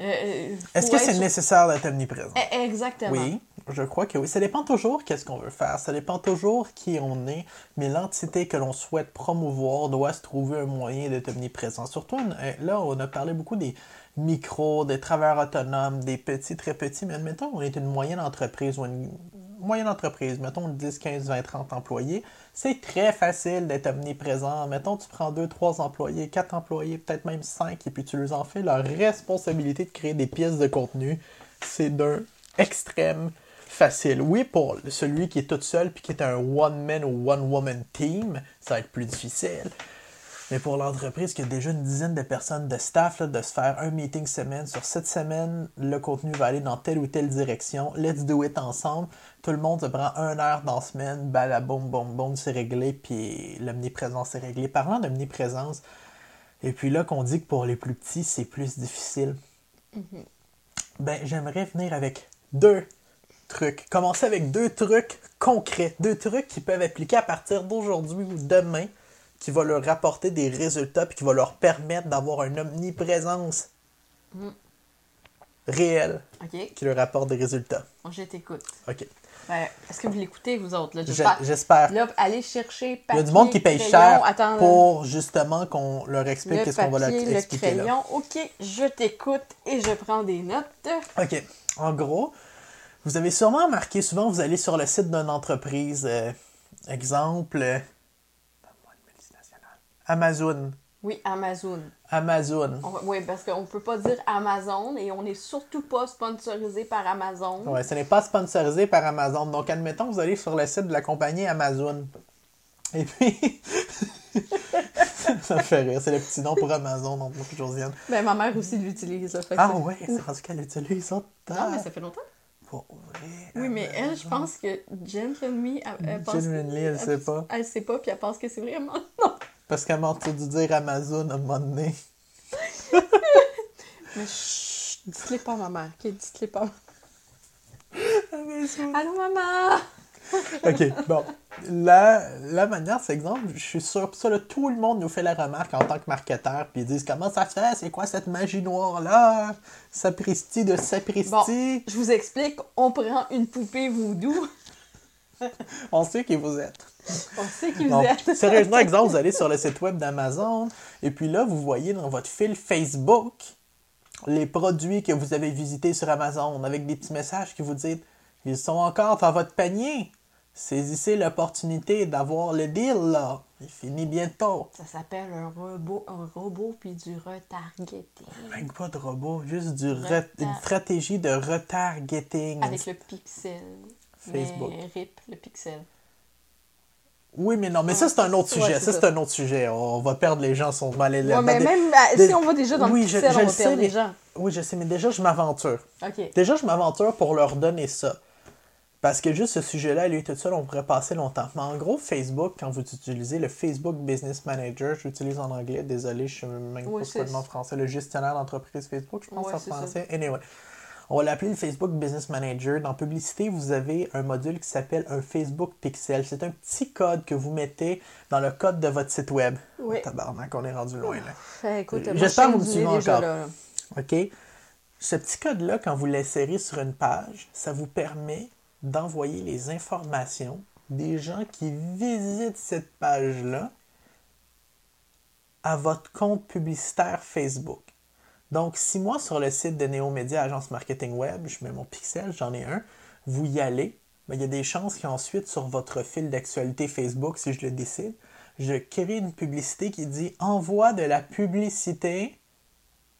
euh, Est-ce que c'est nécessaire d'être omniprésent? Eh, Exactement. Oui, je crois que oui. Ça dépend toujours qu'est-ce qu'on veut faire. Ça dépend toujours qui on est. Mais l'entité que l'on souhaite promouvoir doit se trouver un moyen d'être omniprésent. Surtout, euh, là, on a parlé beaucoup des micros, des travailleurs autonomes, des petits, très petits. Mais admettons, on est une moyenne entreprise ou une moyenne entreprise, mettons 10, 15, 20, 30 employés, c'est très facile d'être omniprésent. Mettons, tu prends 2, 3 employés, 4 employés, peut-être même 5, et puis tu leur en fais leur responsabilité de créer des pièces de contenu. C'est d'un extrême facile. Oui, pour celui qui est tout seul puis qui est un one-man ou one-woman team, ça va être plus difficile. Mais pour l'entreprise qui a déjà une dizaine de personnes de staff, là, de se faire un meeting semaine, sur cette semaine, le contenu va aller dans telle ou telle direction. Let's do it ensemble. Tout le monde se prend une heure dans la semaine, balaboum, boum, boum, c'est réglé, puis l'omniprésence est réglée. Parlant d'omniprésence, et puis là qu'on dit que pour les plus petits, c'est plus difficile. Ben, j'aimerais venir avec deux trucs. Commencer avec deux trucs concrets, deux trucs qui peuvent appliquer à partir d'aujourd'hui ou demain, qui va leur rapporter des résultats puis qui va leur permettre d'avoir une omniprésence réelle OK, qui leur apporte des résultats. je t'écoute. OK. Ben, Est-ce que vous l'écoutez, vous autres? J'espère. Là, allez chercher Il y a du monde qui paye crayon. cher Attends, pour justement qu'on leur explique qu'est-ce qu'on va leur le expliquer là. crayon. OK, je t'écoute et je prends des notes. OK. En gros, vous avez sûrement remarqué, souvent vous allez sur le site d'une entreprise, euh, exemple, euh. Amazon. Oui, Amazon. Amazon. On oui, parce qu'on peut pas dire Amazon et on n'est surtout pas sponsorisé par Amazon. Ouais, ce n'est pas sponsorisé par Amazon. Donc, admettons, vous allez sur le site de la compagnie Amazon. Et puis, ça me fait rire. C'est le petit nom pour Amazon, donc moi, Josiane. Ben, ma mère aussi l'utilise. Ah ouais, c'est rendu qu'elle utilise ça. Non, mais ça fait longtemps. Oui, mais elle, je pense que Gentleman, elle, elle pense... Genuinely, elle sait pas. Elle sait pas, puis elle pense que c'est vraiment... Non! Parce qu'elle m'a entendu dire Amazon à un moment donné. Mais chut, dites-les pas à ma mère, ok? Dites-les pas. Amazon. Allô, maman! OK, bon. La, la manière, c'est exemple, je suis sûr, ça, là, tout le monde nous fait la remarque en tant que marketeur, puis ils disent comment ça se fait, c'est quoi cette magie noire-là? Sapristi de sapristi? Bon, je vous explique, on prend une poupée voodoo. On sait qui vous êtes. On sait qui vous Donc, êtes. sérieusement, exemple, vous allez sur le site web d'Amazon, et puis là, vous voyez dans votre fil Facebook les produits que vous avez visités sur Amazon, avec des petits messages qui vous disent ils sont encore dans votre panier. Saisissez l'opportunité d'avoir le deal, là. Il finit bientôt. Ça s'appelle un robot, un robot puis du retargeting. Même pas de robot, juste du re- une stratégie de retargeting. Avec le pixel. Facebook. Mais RIP, le pixel. Oui, mais non, mais ça, c'est un autre sujet. c'est ça, ça. c'est un autre sujet. On va perdre les gens, sont mal Ouais, mais même des- si on va déjà dans Oui, le je- pixel, je on le va sais, perdre mais- les gens. Oui, je sais, mais déjà, je m'aventure. OK. Déjà, je m'aventure pour leur donner ça. Parce que juste ce sujet-là, lui tout seul, on pourrait passer longtemps. Mais en gros, Facebook, quand vous utilisez le Facebook Business Manager, j'utilise en anglais, désolé, je sais même Oui, pas le nom français, le gestionnaire d'entreprise Facebook, je pense Ouais, en ça. français. Anyway. On va l'appeler le Facebook Business Manager. Dans Publicité, vous avez un module qui s'appelle un Facebook Pixel. C'est un petit code que vous mettez dans le code de votre site web. Oui. Tabarnak, on est rendu loin là. Fait, écoute, J'espère que vous me suivez encore. là. OK? Ce petit code-là, quand vous l'insérez sur une page, ça vous permet d'envoyer les informations des gens qui visitent cette page-là à votre compte publicitaire Facebook. Donc, si moi, sur le site de Néomédia Agence Marketing Web, je mets mon pixel, j'en ai un, vous y allez, ben, il y a des chances qu'ensuite, sur votre fil d'actualité Facebook, si je le décide, je crée une publicité qui dit envoie de la publicité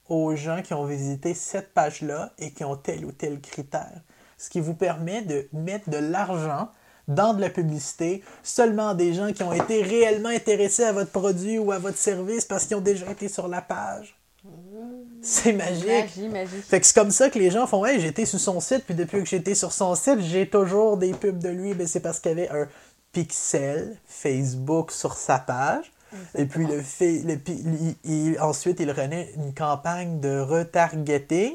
aux gens qui ont visité cette page-là et qui ont tel ou tel critère. Ce qui vous permet de mettre de l'argent dans de la publicité seulement des gens qui ont été réellement intéressés à votre produit ou à votre service parce qu'ils ont déjà été sur la page. C'est magique. Magie, magie. Fait que c'est comme ça que les gens font Hey, été sur son site, puis depuis que j'étais sur son site, j'ai toujours des pubs de lui. Ben, c'est parce qu'il y avait un pixel Facebook sur sa page. Et puis le fait, le, pi- il- il- ensuite, il renaît une campagne de retargeting.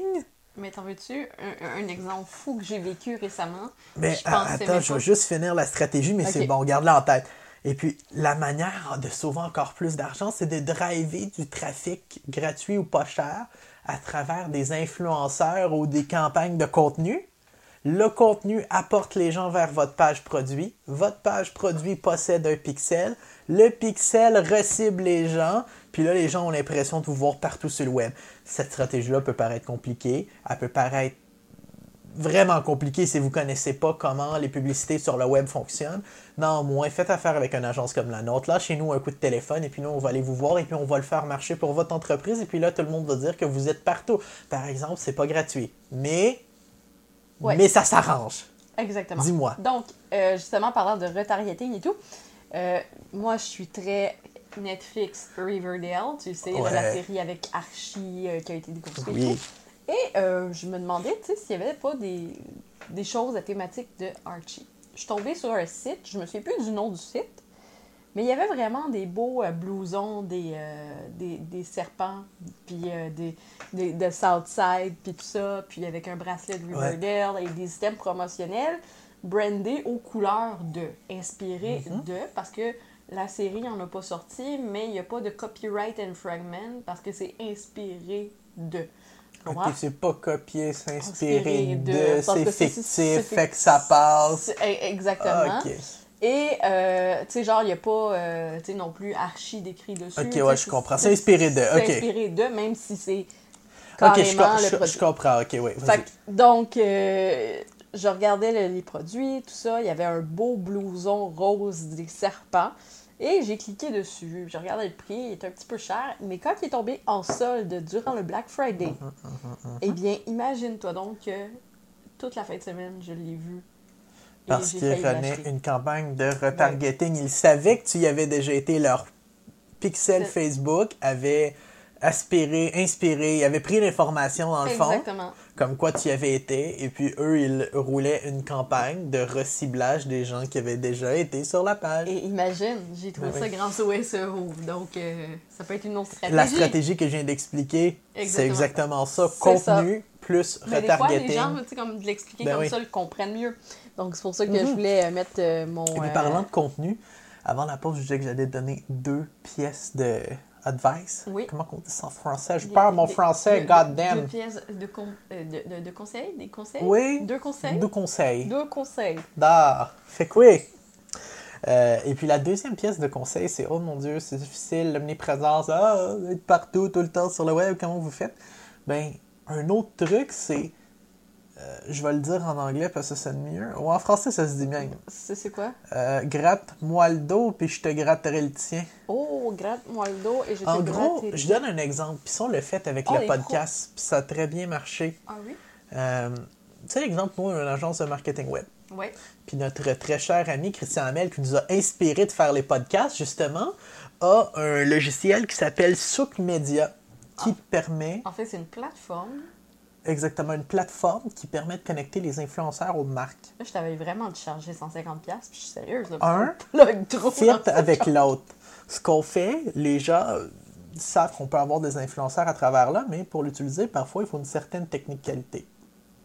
Mais t'en veux-tu un, un exemple fou que j'ai vécu récemment? Mais Je attends, je vais juste finir la stratégie, mais c'est bon, garde-la en tête. Et puis, la manière de sauver encore plus d'argent, c'est de driver du trafic gratuit ou pas cher à travers des influenceurs ou des campagnes de contenu. Le contenu apporte les gens vers votre page produit. Votre page produit possède un pixel. Le pixel recible les gens. Puis là, les gens ont l'impression de vous voir partout sur le web. Cette stratégie-là peut paraître compliquée. Elle peut paraître vraiment compliqué si vous connaissez pas comment les publicités sur le web fonctionnent. Néanmoins, faites affaire avec une agence comme la nôtre. Lâchez-nous un coup de téléphone et puis nous, on va aller vous voir et puis on va le faire marcher pour votre entreprise. Et puis là, tout le monde va dire que vous êtes partout. Par exemple, c'est pas gratuit. Mais, Ouais. mais ça s'arrange. Exactement. Dis-moi. Donc, euh, justement, parlant de retargeting et tout, euh, moi, je suis très Netflix Riverdale, tu sais, Ouais. la série avec Archie euh, qui a été déconstruite et Oui. tout. Et euh, je me demandais, tu sais, s'il n'y avait pas des, des choses à thématique de Archie. Je suis tombée sur un site, je me souviens plus du nom du site, mais il y avait vraiment des beaux euh, blousons, des, des, des serpents, puis des, des, de Southside, puis tout ça, puis avec un bracelet de Ouais. Riverdale et des items promotionnels brandés aux couleurs de, inspirés Mhm. de, parce que la série n'en a pas sorti, mais il n'y a pas de copyright infringement parce que c'est inspiré de. Ok, c'est pas copier, s'inspirer Inspiré de, de- c'est c'est- fictif, c'est- fait que ça passe. C'est- e- Exactement. Et, euh, tu sais, genre, il n'y a pas, euh, tu sais, non plus archi décrit dessus. Ok, ouais, je comprends. C'est inspiré de, C'est ok. inspiré de, même si c'est ok, je, le comprends. Ok, oui. Fait donc, euh, je regardais le- les produits, tout ça. Il y avait un beau blouson rose des serpents. Et j'ai cliqué dessus. J'ai regardé le prix, il était un petit peu cher. Mais quand il est tombé en solde durant le Black Friday, Mm-hmm, eh bien, imagine-toi donc que toute la fin de semaine, je l'ai vu. Parce qu'il l'acheter. une campagne de retargeting. Il savait que tu y avais déjà été. Leur pixel Facebook avait aspiré, inspiré, avait pris l'information dans le fond, Exactement. Comme quoi tu y avais été, et puis eux, ils roulaient une campagne de reciblage des gens qui avaient déjà été sur la page. Et imagine, j'ai trouvé ça grâce au SEO. Donc, euh, ça peut être une autre stratégie. La stratégie que je viens d'expliquer, c'est Exactement. ça. Contenu plus Mais des fois, retargeting. les gens, tu sais, comme de l'expliquer Ben comme oui. ça, le comprennent mieux. Donc, c'est pour ça que Mhm. je voulais euh, mettre euh, mon. Et puis euh, parlant de contenu, avant la pause, je disais que j'allais donner deux pièces de advice? Oui. Comment on dit ça en français? Je des- perds mon des- français, deux- god Deux damn. pièces de, con- euh, de, de, de conseils Des conseils? Oui. Deux conseils? Deux conseils. Deux conseils. D'art. Fait que oui. Euh, et puis la deuxième pièce de conseil, c'est oh mon dieu, c'est difficile, l'omniprésence, ah, être partout tout le temps sur le web, comment vous faites? Ben, un autre truc, c'est euh, je vais le dire en anglais parce que ça sonne mieux. Ou en français, ça se dit bien. C'est c'est quoi? Euh, Gratte-moi le dos, puis je te gratterai le tien. Oh, gratte-moi le dos et je te En gros, gratterai. je donne un exemple. Puis ça, on l'a fait avec Oh, le podcast, puis ça a très bien marché. Ah oui? Euh, tu sais, l'exemple, nous, on a une agence de marketing web. Oui. Puis notre très cher ami Christian Hamel, qui nous a inspiré de faire les podcasts, justement, a un logiciel qui s'appelle Souk Media, qui permet, En fait, c'est une plateforme. Exactement, une plateforme qui permet de connecter les influenceurs aux marques. Là, je t'avais vraiment dû charger 150$, puis je suis sérieuse. Là, Un, fit avec l'autre. Ce qu'on fait, les gens euh, savent qu'on peut avoir des influenceurs à travers là, mais pour l'utiliser, parfois, il faut une certaine technique qualité.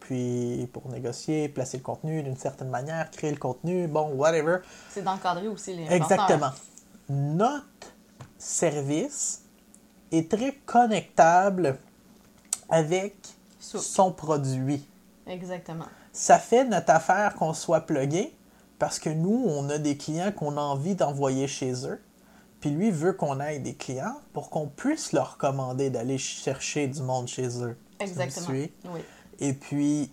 Puis, pour négocier, placer le contenu d'une certaine manière, créer le contenu, bon, whatever. C'est d'encadrer aussi les Exactement. Notre service est très connectable avec Son produit. Exactement. Ça fait notre affaire qu'on soit plugué parce que nous, on a des clients qu'on a envie d'envoyer chez eux. Puis lui veut qu'on aille des clients pour qu'on puisse leur commander d'aller chercher du monde chez eux. Exactement. Oui. Et puis,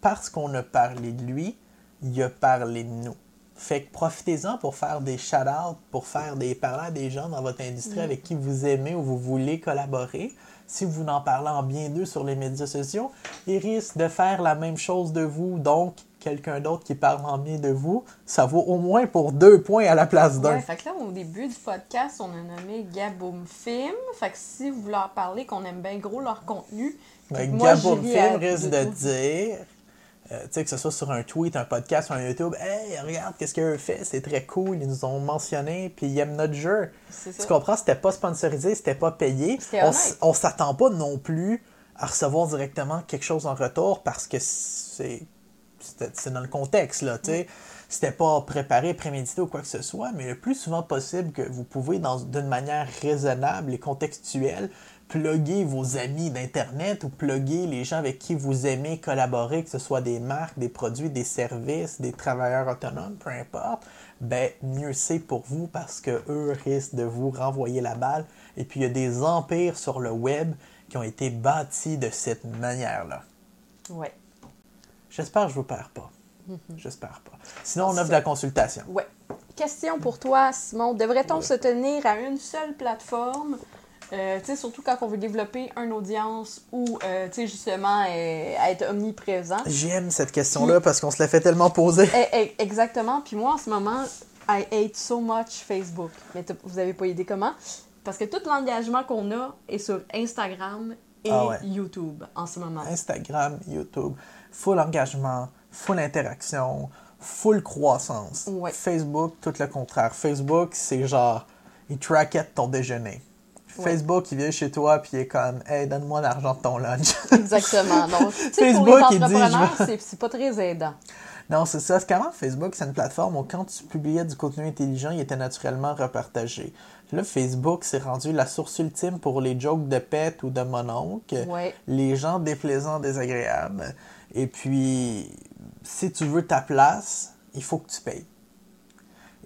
parce qu'on a parlé de lui, il a parlé de nous. Fait que profitez-en pour faire des shout-outs, pour faire des parler à des gens dans votre industrie avec qui vous aimez ou vous voulez collaborer. Si vous n'en parlez en bien d'eux sur les médias sociaux, ils risquent de faire la même chose de vous. Donc, quelqu'un d'autre qui parle en bien de vous, ça vaut au moins pour deux points à la place d'un. Ouais, fait que là, au début du podcast, on a nommé Gaboum Film. Fait que si vous leur parlez qu'on aime bien gros leur contenu, moi, Gaboum Film risque de dire, que ce soit sur un tweet, un podcast ou un YouTube, Hey, regarde, qu'est-ce qu'eux fait, c'est très cool, ils nous ont mentionné, puis ils aiment notre jeu. Tu ça. comprends, c'était pas sponsorisé, c'était pas payé. On, on s'attend pas non plus à recevoir directement quelque chose en retour parce que c'est c'est dans le contexte, là, tu sais. C'était pas préparé, prémédité ou quoi que ce soit, mais le plus souvent possible que vous pouvez, dans- d'une manière raisonnable et contextuelle, plugger vos amis d'Internet ou plugger les gens avec qui vous aimez collaborer, que ce soit des marques, des produits, des services, des travailleurs autonomes, peu importe, ben mieux c'est pour vous parce que eux risquent de vous renvoyer la balle. Et puis il y a des empires sur le web qui ont été bâtis de cette manière-là. Ouais. J'espère que je vous perds pas. J'espère pas. Sinon, on offre de la consultation. Ouais. Question pour toi, Simon. Devrait-on se tenir à une seule plateforme? Euh, tu sais, surtout quand on veut développer une audience ou, euh, tu sais, justement, euh, être omniprésent. J'aime cette question-là parce qu'on se la fait tellement poser. Eh, eh, exactement. Puis moi, en ce moment, I hate so much Facebook. Mais vous avez pas idée comment? Parce que tout l'engagement qu'on a est sur Instagram et Ah ouais. YouTube en ce moment. Instagram, YouTube, full engagement, full interaction, full croissance. Ouais. Facebook, tout le contraire. Facebook, c'est genre, il traquait ton déjeuner. Ouais. Facebook, il vient chez toi puis il est comme, hey, donne-moi l'argent de ton lunch. Exactement. Donc, sais, pour Facebook, les entrepreneurs, je c'est pas très aidant. Non, c'est ça. C'est qu'avant, Facebook, c'est une plateforme où quand tu publiais du contenu intelligent, il était naturellement repartagé. Là, Facebook, c'est rendu la source ultime pour les jokes de pète ou de mononcle. Ouais. Les gens déplaisants, désagréables. Et puis, si tu veux ta place, il faut que tu payes.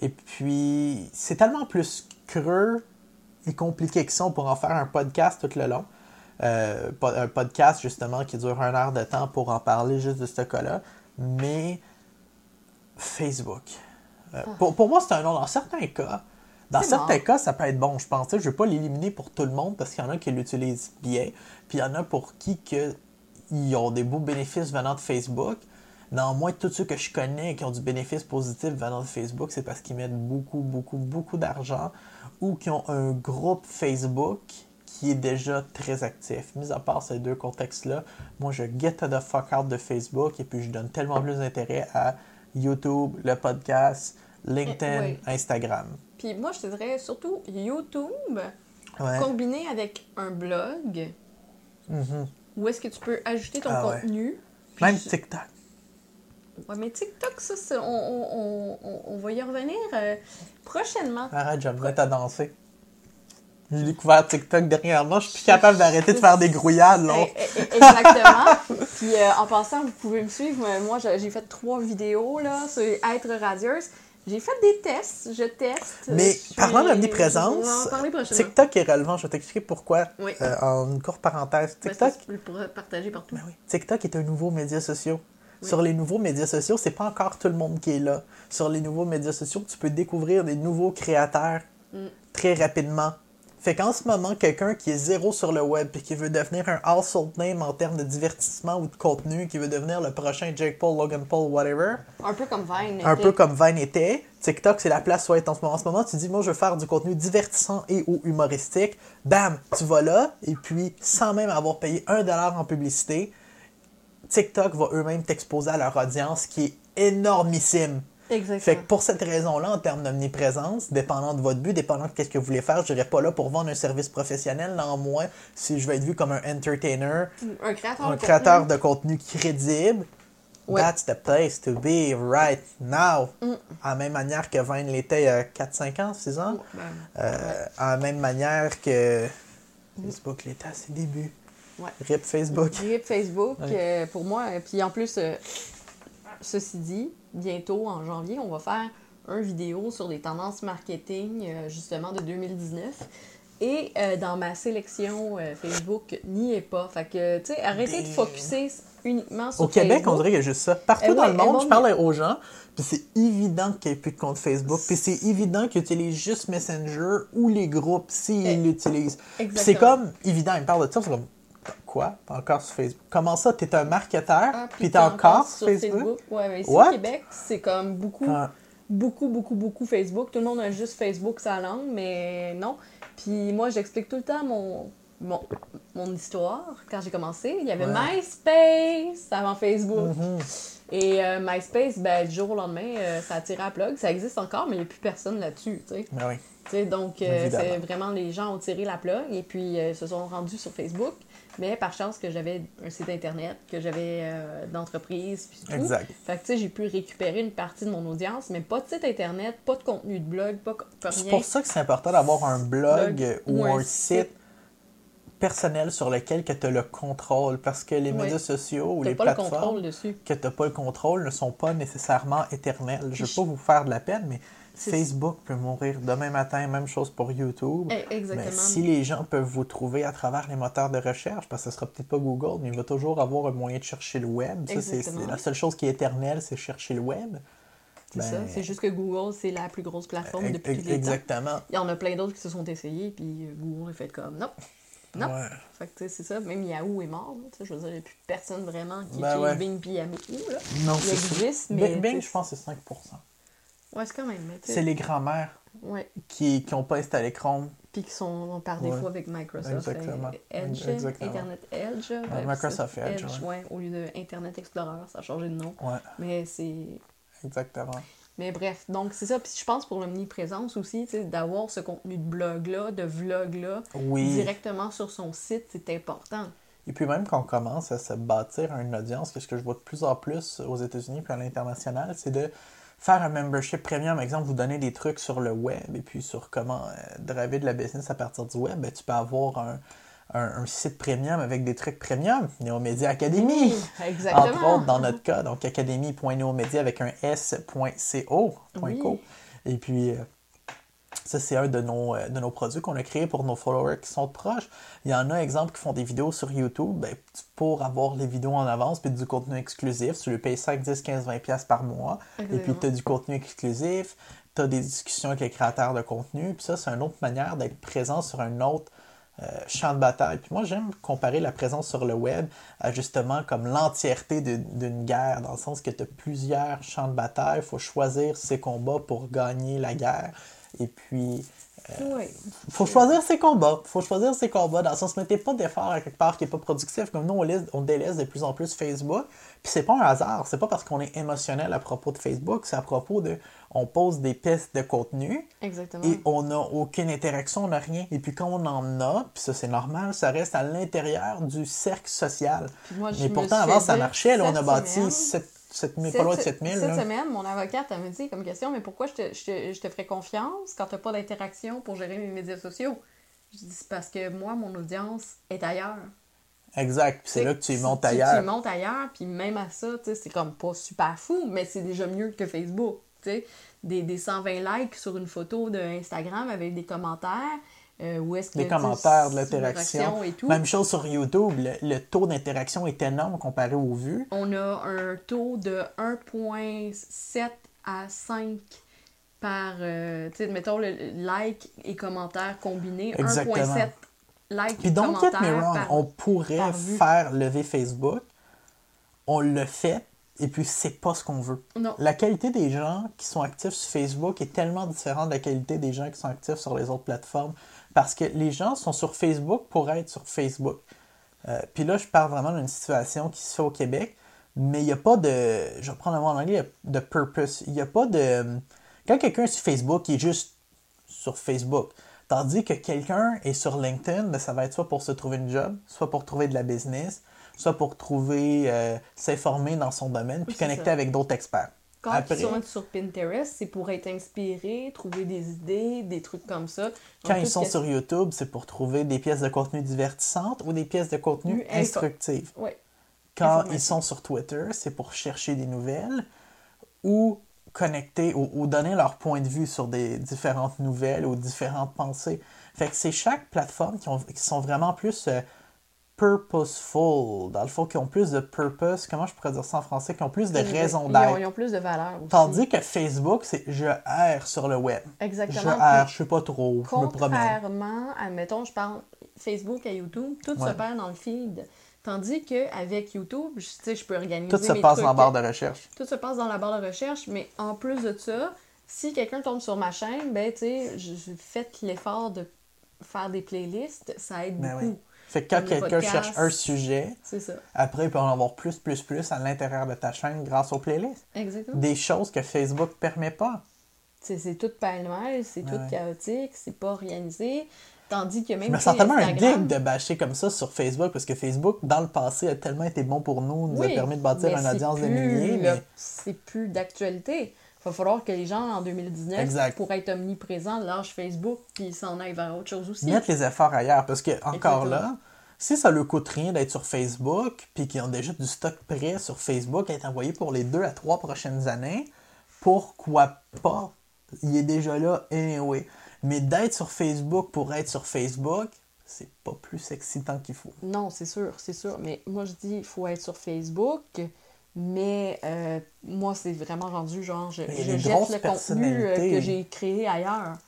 Et puis, c'est tellement plus creux et compliqué que ça. On pourra en faire un podcast tout le long. Euh, un podcast, justement, qui dure une heure de temps pour en parler juste de ce cas-là. Mais Facebook. Euh, pour, pour moi, c'est un nom. Dans certains cas, dans certains bon. cas, ça peut être bon, je pense. Je ne vais pas l'éliminer pour tout le monde parce qu'il y en a qui l'utilisent bien. Puis il y en a pour qui que, ils ont des beaux bénéfices venant de Facebook. Néanmoins, tous ceux que je connais qui ont du bénéfice positif venant de Facebook, c'est parce qu'ils mettent beaucoup, beaucoup, beaucoup d'argent ou qui ont un groupe Facebook qui est déjà très actif. Mis à part ces deux contextes-là, moi je get the fuck out de Facebook et puis je donne tellement plus d'intérêt à YouTube, le podcast, LinkedIn, oui. Instagram. Puis moi, je te dirais surtout YouTube, Ouais. combiné avec un blog, Mhm. où est-ce que tu peux ajouter ton Ah contenu. Même je- TikTok. Ouais, mais TikTok, ça, c'est- on, on- on- va y revenir euh, prochainement. Arrête, je vais me à danser. J'ai découvert TikTok dernièrement, je suis plus capable d'arrêter de faire des grouillades, là. Eh, eh, eh, Exactement. Puis euh, en passant, vous pouvez me suivre. Euh, Moi, j'ai fait trois vidéos là, sur être radieuse. J'ai fait des tests, je teste. Mais Je suis- parlant va d'omniprésence, en parler prochainement. TikTok est relevant. Je vais t'expliquer pourquoi Oui. euh, en une courte parenthèse. Ben, TikTok, ça, tu peux le partager partout. Ben oui. TikTok est un nouveau média social. Oui. Sur les nouveaux médias sociaux, c'est pas encore tout le monde qui est là. Sur les nouveaux médias sociaux, tu peux découvrir des nouveaux créateurs Mm. très rapidement. Fait qu'en ce moment, quelqu'un qui est zéro sur le web et qui veut devenir un household name en termes de divertissement ou de contenu, qui veut devenir le prochain Jake Paul, Logan Paul, whatever, Un peu comme Vine. un était. peu comme Vine était, TikTok, c'est la place où être en ce moment. En ce moment, tu dis, moi, je veux faire du contenu divertissant et ou humoristique. Bam, tu vas là, et puis, sans même avoir payé un dollar en publicité, TikTok va eux-mêmes t'exposer à leur audience qui est énormissime. Exactement. Fait que pour cette raison-là, en termes d'omniprésence, dépendant de votre but, dépendant de ce que vous voulez faire, je n'irai pas là pour vendre un service professionnel. Néanmoins, si je veux être vu comme un entertainer, un créateur. un de contenu. de contenu crédible, Ouais. that's the place to be right now. Mm. À la même manière que Vine l'était il y a 4-5 ans, 6 ans. Ben, Euh, À la même manière que Facebook l'était à ses débuts. Ouais. RIP Facebook. Grip Facebook, Ouais. euh, pour moi. euh, Puis en plus, euh, ceci dit, bientôt en janvier, on va faire un vidéo sur les tendances marketing, euh, justement, de 2019. Et dans ma sélection Facebook, n'y est pas. Fait que, tu sais, arrêtez de Des- focuser uniquement sur Au Québec, Facebook. on dirait qu'il y a juste ça. Partout Eh dans ouais, le eh monde, bon, je parle aux gens, puis c'est évident qu'il n'y ait plus de compte Facebook, puis c'est évident qu'ils utilisent juste Messenger ou les groupes s'ils Eh, l'utilisent. Puis exactement. c'est comme évident, ils me parlent de ça, c'est comme quoi? T'es encore sur Facebook Comment ça? T'es un marketeur, Ah, puis t'es encore sur Facebook, Ouais, mais ici What? au Québec, c'est comme beaucoup, Ah. beaucoup, beaucoup, beaucoup Facebook. Tout le monde a juste Facebook sa langue, mais non. Puis moi, j'explique tout le temps mon, mon, mon histoire. Quand j'ai commencé, il y avait Ouais. MySpace avant Facebook. Mhm. Et euh, MySpace, ben, du jour au lendemain, euh, ça a tiré à plug. Ça existe encore, mais il n'y a plus personne là-dessus, oui. Sais, donc, euh, c'est vraiment les gens ont tiré la plug et puis se sont rendus sur Facebook. Mais par chance que j'avais un site internet, que j'avais euh, d'entreprise, puis tout. Exact. Fait que tu sais, j'ai pu récupérer une partie de mon audience, mais pas de site internet, pas de contenu de blog, pas, pas C'est pour ça que c'est important d'avoir un blog Blog ou ou un site site. personnel sur lequel que tu as le contrôle. Parce que les Ouais. médias sociaux ou les le plateformes dessus. que tu n'as pas le contrôle ne sont pas nécessairement éternelles. Je ne veux pas vous faire de la peine, mais Facebook peut mourir demain matin. Même chose pour YouTube. Eh, Exactement. Mais si les gens peuvent vous trouver à travers les moteurs de recherche, parce que ce sera peut-être pas Google, mais il va toujours avoir un moyen de chercher le web. Ça, c'est la seule chose qui est éternelle, c'est chercher le web. C'est Ben, ça. C'est juste que Google, c'est la plus grosse plateforme depuis Ex- les temps. Exactement. Il y en a plein d'autres qui se sont essayés, puis Google a fait comme non. Non. Ouais. C'est ça. Même Yahoo est mort. là. Je veux dire, il n'y a plus personne vraiment qui Ben utilise ouais. Bing puis Yahoo. Là. Non, Il c'est ça. existe, mais. Bing, je pense que c'est 5 Ouais, c'est quand même. C'est les grands-mères Ouais. qui n'ont pas installé Chrome. Puis qui sont par Ouais. défaut avec Microsoft. Exactement. euh, Edge, Exactement. Internet Edge. bref, Microsoft Edge, ouais. ouais, Au lieu de Internet Explorer, ça a changé de nom. Mais c'est. exactement. Mais bref, donc c'est ça. Puis je pense pour l'omniprésence aussi, d'avoir ce contenu de blog-là, de vlog-là, Oui. directement sur son site, c'est important. Et puis même quand on commence à se bâtir une audience, que ce que je vois de plus en plus aux États-Unis puis à l'international, c'est de faire un membership premium. Exemple, vous donner des trucs sur le web et puis sur comment euh, driver de la business à partir du web. Ben, tu peux avoir un, un- un site premium avec des trucs premium. Néomédia Academy. Exactement. Entre autres, dans notre cas, donc académie.neomédia avec un s.co. Oui. .co. Et puis, euh, ça, c'est un de nos, euh, de nos produits qu'on a créé pour nos followers qui sont proches. Il y en a, exemple, qui font des vidéos sur YouTube ben, pour avoir les vidéos en avance puis du contenu exclusif. Tu lui payes 5, 10, 15, 20 pièces par mois. Et puis, tu as du contenu exclusif. Tu as des discussions avec les créateurs de contenu. Puis ça, c'est une autre manière d'être présent sur un autre euh, champ de bataille. Puis moi, j'aime comparer la présence sur le web à justement comme l'entièreté d'une guerre, dans le sens que tu as plusieurs champs de bataille. Il faut choisir ses combats pour gagner la guerre. Et puis, Ouais. faut choisir ses combats. faut choisir ses combats. Dans le sens, mettez pas d'effort à quelque part qui n'est pas productif. Comme nous, on, laisse- on délaisse de plus en plus Facebook. Puis c'est pas un hasard. C'est pas parce qu'on est émotionnel à propos de Facebook. C'est à propos de. On pose des pistes de contenu Exactement. et on n'a aucune interaction, on n'a rien. Et puis quand on en a, puis ça c'est normal, ça reste à l'intérieur du cercle social. Puis moi, je Mais pourtant, avant, ça marchait. Là, on a cette bâti 7, 7000, Cette, pas loin de 7000. cette là. semaine, mon avocate, elle me dit comme question, mais pourquoi je te, je te- je te ferais confiance quand tu n'as pas d'interaction pour gérer mes médias sociaux? Je dis, c'est parce que moi, mon audience est ailleurs. Exact. Puis c'est là que tu y montes Tu, ailleurs. tu montes ailleurs, puis même à ça, tu sais, c'est comme pas super fou, mais c'est déjà mieux que Facebook. tu sais, des, des 120 likes sur une photo de Instagram avec des commentaires. Euh, où est-ce que, commentaires, de l'interaction. et tout. Même chose sur YouTube, le, le taux d'interaction est énorme comparé aux vues. On a un taux de 1,7 à 5 par, euh, tu sais, mettons, le like et commentaires combinés. Exactement. 1,7 like Puis et don't get me wrong, par- on pourrait faire lever Facebook. On le fait, et puis c'est pas ce qu'on veut. Non. La qualité des gens qui sont actifs sur Facebook est tellement différente de la qualité des gens qui sont actifs sur les autres plateformes. Parce que les gens sont sur Facebook pour être sur Facebook. Euh, puis là, je parle vraiment d'une situation qui se fait au Québec, mais il n'y a pas de. Je vais prendre le mot en anglais, de purpose. Il n'y a pas de. Quand quelqu'un est sur Facebook, il est juste sur Facebook. Tandis que quelqu'un est sur LinkedIn, ben, ça va être soit pour se trouver une job, soit pour trouver de la business, soit pour trouver, euh, s'informer dans son domaine, puis Oui, connecter ça. avec d'autres experts. Quand Après, ils sont sur Pinterest, c'est pour être inspiré, trouver des idées, des trucs comme ça. quand Donc, ils sont sur YouTube, c'est pour trouver des pièces de contenu divertissantes ou des pièces de contenu Info- instructives. Ouais. Quand ils sont sur Twitter, c'est pour chercher des nouvelles ou connecter ou, ou donner leur point de vue sur des différentes nouvelles ou différentes pensées. Fait que c'est chaque plateforme qui, ont- qui sont vraiment plus euh, purposeful, dans le fond, qui ont plus de purpose, comment je pourrais dire ça en français, qui ont plus de Ils- raisons ils d'être. ils ont plus de valeur aussi. Tandis que Facebook, c'est je erre sur le web. Je Exactement. erre, Puis, je sais pas trop, je me promène. Contrairement, admettons, je parle Facebook à YouTube, tout Ouais. se perd dans le feed. Tandis qu'avec YouTube, je, je peux organiser Tout se mes passe trucs. dans la barre de recherche. Tout se passe dans la barre de recherche, mais en plus de ça, si quelqu'un tombe sur ma chaîne, ben, tu sais, je, je fais l'effort de faire des playlists, ça aide Ben beaucoup. oui. Fait que quand quelqu'un cherche un sujet, ça. après, il peut en avoir plus, plus, plus à l'intérieur de ta chaîne grâce aux playlists. Exactement. Des choses que Facebook permet pas. C'est c'est tout pêle-mêle, c'est Ouais, tout chaotique, c'est pas organisé. Tandis que même Je me sens tellement un geek de bâcher comme ça sur Facebook parce que Facebook, dans le passé, a tellement été bon pour nous, nous Oui, a permis de bâtir une audience de plus milliers. le- Mais... C'est plus d'actualité. Il va falloir que les gens en 2019, Exact. pour être omniprésents, lâchent Facebook puis s'en aillent vers autre chose aussi. mettre les efforts ailleurs. Parce que, encore Exactement. là, si ça leur coûte rien d'être sur Facebook, puis qu'ils ont déjà du stock prêt sur Facebook à être envoyé pour les deux à trois prochaines années, pourquoi pas? Il est déjà là anyway. Mais d'être sur Facebook pour être sur Facebook, c'est pas plus excitant qu'il faut. Non, c'est sûr, c'est sûr. Mais moi, je dis, il faut être sur Facebook. Mais euh, moi, c'est vraiment rendu genre, je, je jette le contenu euh, que j'ai créé ailleurs.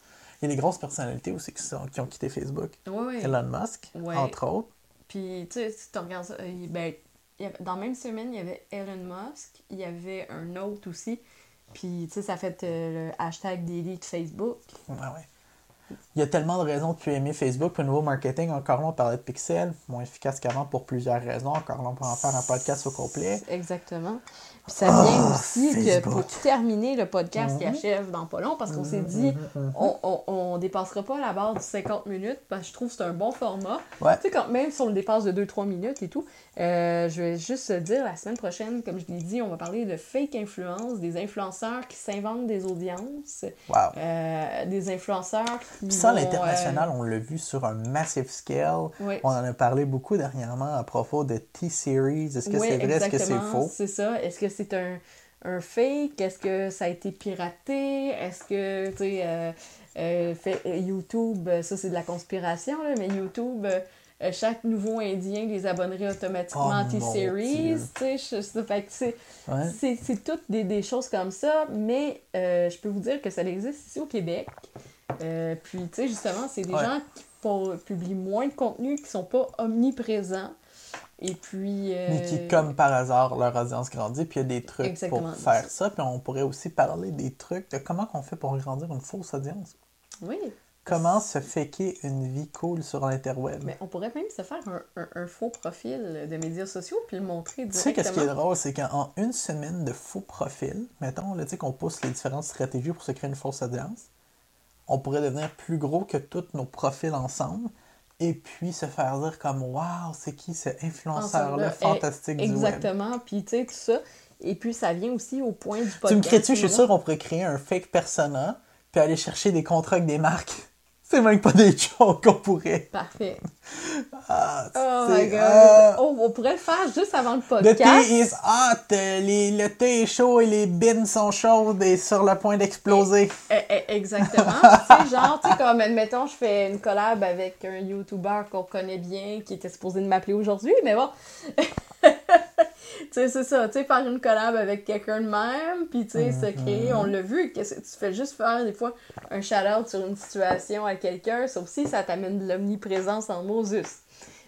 Il y a des grosses personnalités aussi qui, sont- qui ont quitté Facebook. Oui, oui. Elon Musk, entre autres. Puis, tu sais, si tu regardes ça, euh, ben, il y avait- dans la même semaine, il y avait Elon Musk, il y avait un autre aussi. Puis, tu sais, ça fait euh, le hashtag daily de Facebook. Ouais, ouais. Il y a tellement de raisons de plus aimer Facebook. Puis au niveau marketing, encore là, on parlait de Pixel, moins efficace qu'avant pour plusieurs raisons. Encore là, on peut en faire un podcast au complet. Exactement. Puis ça vient Ah, aussi que pour terminer le podcast qui Mhm. achève dans pas long, parce qu'on s'est dit, on, on, on dépassera pas la barre du 50 minutes, parce que je trouve que c'est un bon format. Ouais. Tu sais, quand même si on le dépasse de 2-3 minutes et tout, euh, je vais juste dire, la semaine prochaine, comme je l'ai dit, on va parler de fake influence, des influenceurs qui s'inventent des audiences, Wow. euh, des influenceurs qui Puis ça, l'international, on l'a vu sur un massive scale. Oui. On en a parlé beaucoup dernièrement à propos de T-Series. Est-ce que Oui, c'est vrai? Est-ce que c'est faux? C'est ça. Est-ce que c'est un, un fake? Est-ce que ça a été piraté? Est-ce que, tu sais, euh, euh, euh, YouTube, euh, ça c'est de la conspiration, là, mais YouTube, euh, chaque nouveau Indien les abonnerait automatiquement Oh, à T-Series. C'est- Ouais. toutes des, des choses comme ça, mais euh, je peux vous dire que ça existe ici au Québec. Euh, puis, tu sais, justement, c'est des Ouais. gens qui pu- publient moins de contenu, qui sont pas omniprésents. Et puis. euh, Mais qui, comme par hasard, leur audience grandit. Puis il y a des trucs Exactement. pour faire ça. Puis on pourrait aussi parler des trucs de comment on fait pour grandir une fausse audience. Oui. Comment se faker une vie cool sur l'interweb. Mais on pourrait même se faire un, un- un faux profil de médias sociaux puis le montrer Tu sais, directement. qu'est-ce qui est drôle, c'est qu'en une semaine de faux profils, mettons, là, tu sais, qu'on pousse les différentes stratégies pour se créer une fausse audience, on pourrait devenir plus gros que tous nos profils ensemble et puis se faire dire comme Waouh, c'est qui ce influenceur-là Ensemble, fantastique eh, du web? Exactement. Puis, tu sais, tout ça. Et puis, ça vient aussi au point du podcast. Tu me crées-tu, je suis sûr qu'on pourrait créer un fake persona puis aller chercher des contrats avec des marques. C'est même pas des jokes qu'on pourrait. Parfait. Ah, Oh my god. Oh, on pourrait le faire juste avant le podcast. tea is hot. les- le thé est chaud et les bins sont chaudes et sur le point d'exploser. Eh, eh, exactement. tu sais, genre, tu sais, comme, admettons, je fais une collab avec un YouTuber qu'on connaît bien, qui était supposé de m'appeler aujourd'hui, mais bon. tu sais, c'est ça, tu sais, faire une collab avec quelqu'un de même, puis tu sais, se créer, on l'a vu, que tu fais juste faire des fois un shout-out sur une situation à quelqu'un, ça aussi, ça t'amène de l'omniprésence en Moses.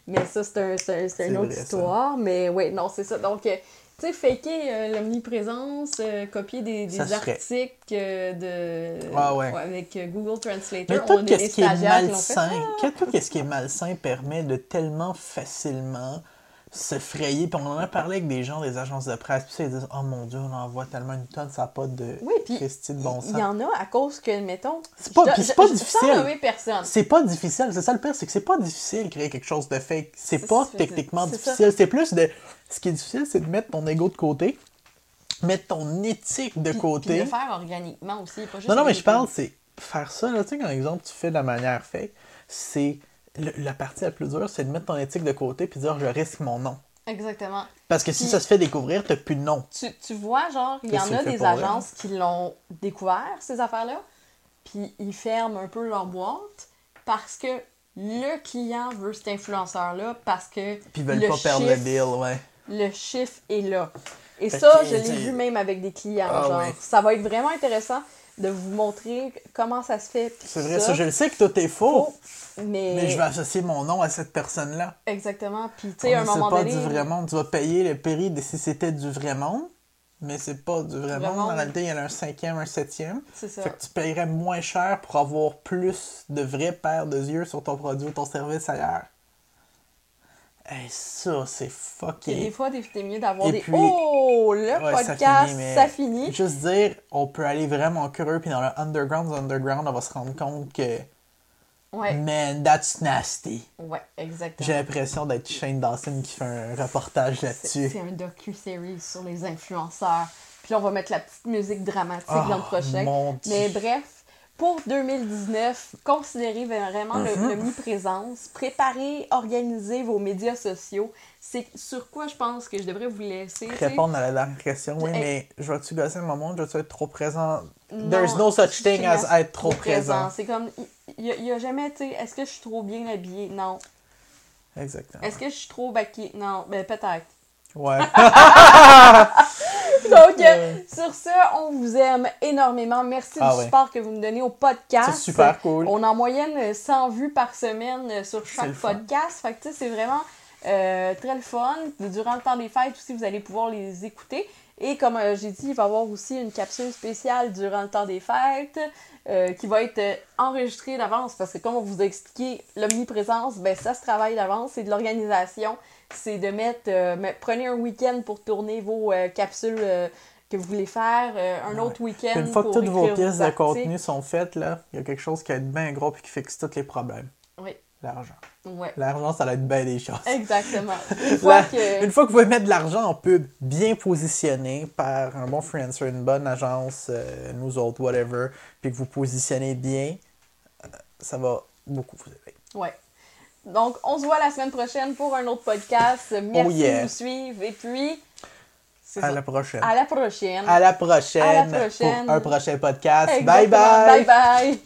Mais ça, c'est un, un- une autre vrai, ça. histoire, mais ouais, non, c'est ça. Donc, euh, tu sais, faker euh, l'omniprésence, euh, copier des, des articles de... Ah ouais. avec Google Translator. Mais on tout des ce qui est stagiaires qui fait. malsain, que tout ce qui est malsain permet de tellement facilement se frayer. Puis on en a parlé avec des gens des agences de presse. Puis ça, ils disent Oh mon Dieu, on envoie tellement une tonne, ça n'a pas de Oui, puis Christy de bon il sens. y en a à cause que, mettons... C'est pas- je- je- pas je- difficile. C'est pas difficile, c'est ça le pire, c'est que c'est pas difficile de créer quelque chose de fake. C'est pas techniquement difficile. C'est plus de. Ce qui est difficile, c'est de mettre ton ego de côté, mettre ton éthique de Puis- côté. Puis de faire organiquement aussi, pas juste... Non, non, mais je parle, c'est faire ça, là, tu sais, quand exemple, tu fais de la manière fake, c'est. Le- la partie la plus dure, c'est de mettre ton éthique de côté puis dire je risque mon nom. Exactement. Parce que si Puis- ça se fait découvrir, t'as plus de nom. Tu, tu vois, genre, il y en a des agences qui l'ont découvert, ces affaires-là, puis ils ferment un peu leur boîte parce que le client veut cet influenceur-là parce que Puis ils veulent le pas perdre le chiffre- deal, ouais. le chiffre est là. Et Fait ça, je l'ai vu même avec des clients. Ah genre, ça va être vraiment intéressant de vous montrer comment ça se fait. C'est vrai, ça, je le sais que tout est faux, Mais, mais je vais associer mon nom à cette personne-là. exactement. Puis tu sais, à un ne sait moment pas donné, du vrai monde. Tu vas payer le prix de si c'était du vrai monde, mais c'est pas du vrai monde. En réalité, il y en a un cinquième, un septième. c'est ça. Fait que tu payerais moins cher pour avoir plus de vraies paires de yeux sur ton produit ou ton service ailleurs. Hey, ça, c'est Puis des fucké. fois, des- c'est mieux d'avoir Et des puis- Oh, le Ouais, ça podcast, finit, ça finit. Juste dire, on peut aller vraiment creux, puis dans le underground, underground, on va se rendre compte que, Ouais, man, that's nasty. ouais, exactement. J'ai l'impression d'être Shane Dawson qui fait un reportage là-dessus. c'est un docu-série sur les influenceurs. Puis on va mettre la petite musique dramatique Oh, dans le prochain. mon Dieu. Mais bref, pour 2019, considérez vraiment le- l'omniprésence. Préparez, organisez vos médias sociaux. C'est sur quoi je pense que je devrais vous laisser. Répondre à la dernière question, oui, mais je vais-tu gosser un moment, je vais-tu être trop présent? Non, There's no such thing as être trop présent. C'est comme, il y, a- y a jamais, tu sais, est-ce que je suis trop bien habillée? Non. Exactement. Est-ce que je suis trop maquillée? Non, ben peut-être. Ouais. Donc, euh, sur ce, on vous aime énormément. Merci Ah du ouais. support que vous nous donnez au podcast. C'est super cool. On a en moyenne euh, 100 vues par semaine euh, sur chaque podcast. Fait que, tu sais, c'est vraiment euh, très le fun. Durant le temps des fêtes aussi, vous allez pouvoir les écouter. Et comme euh, j'ai dit, il va y avoir aussi une capsule spéciale durant le temps des fêtes euh, qui va être enregistrée d'avance parce que comme on vous a expliqué, l'omniprésence, ben ça se travaille d'avance, c'est de l'organisation, c'est de mettre, euh, prenez un week-end pour tourner vos euh, capsules euh, que vous voulez faire, un Ouais. autre week-end une fois que toutes vos pièces de contenu sont faites, là, il y a quelque chose qui va être bien gros et qui fixe tous les problèmes. Oui, L'argent. ouais. L'argent, ça va être bien des choses. Exactement. Une fois La- que... Une fois que vous pouvez mettre de l'argent en pub bien positionné par un bon freelancer, une bonne agence, nous autres, whatever, puis que vous positionnez bien, ça va beaucoup vous aider. Ouais. Donc, on se voit la semaine prochaine pour un autre podcast. Merci Oh yeah. de nous suivre. Et puis, À ça. la prochaine. à la prochaine. À la prochaine. À la prochaine. Pour un prochain podcast. Exactement. Bye bye. Bye bye.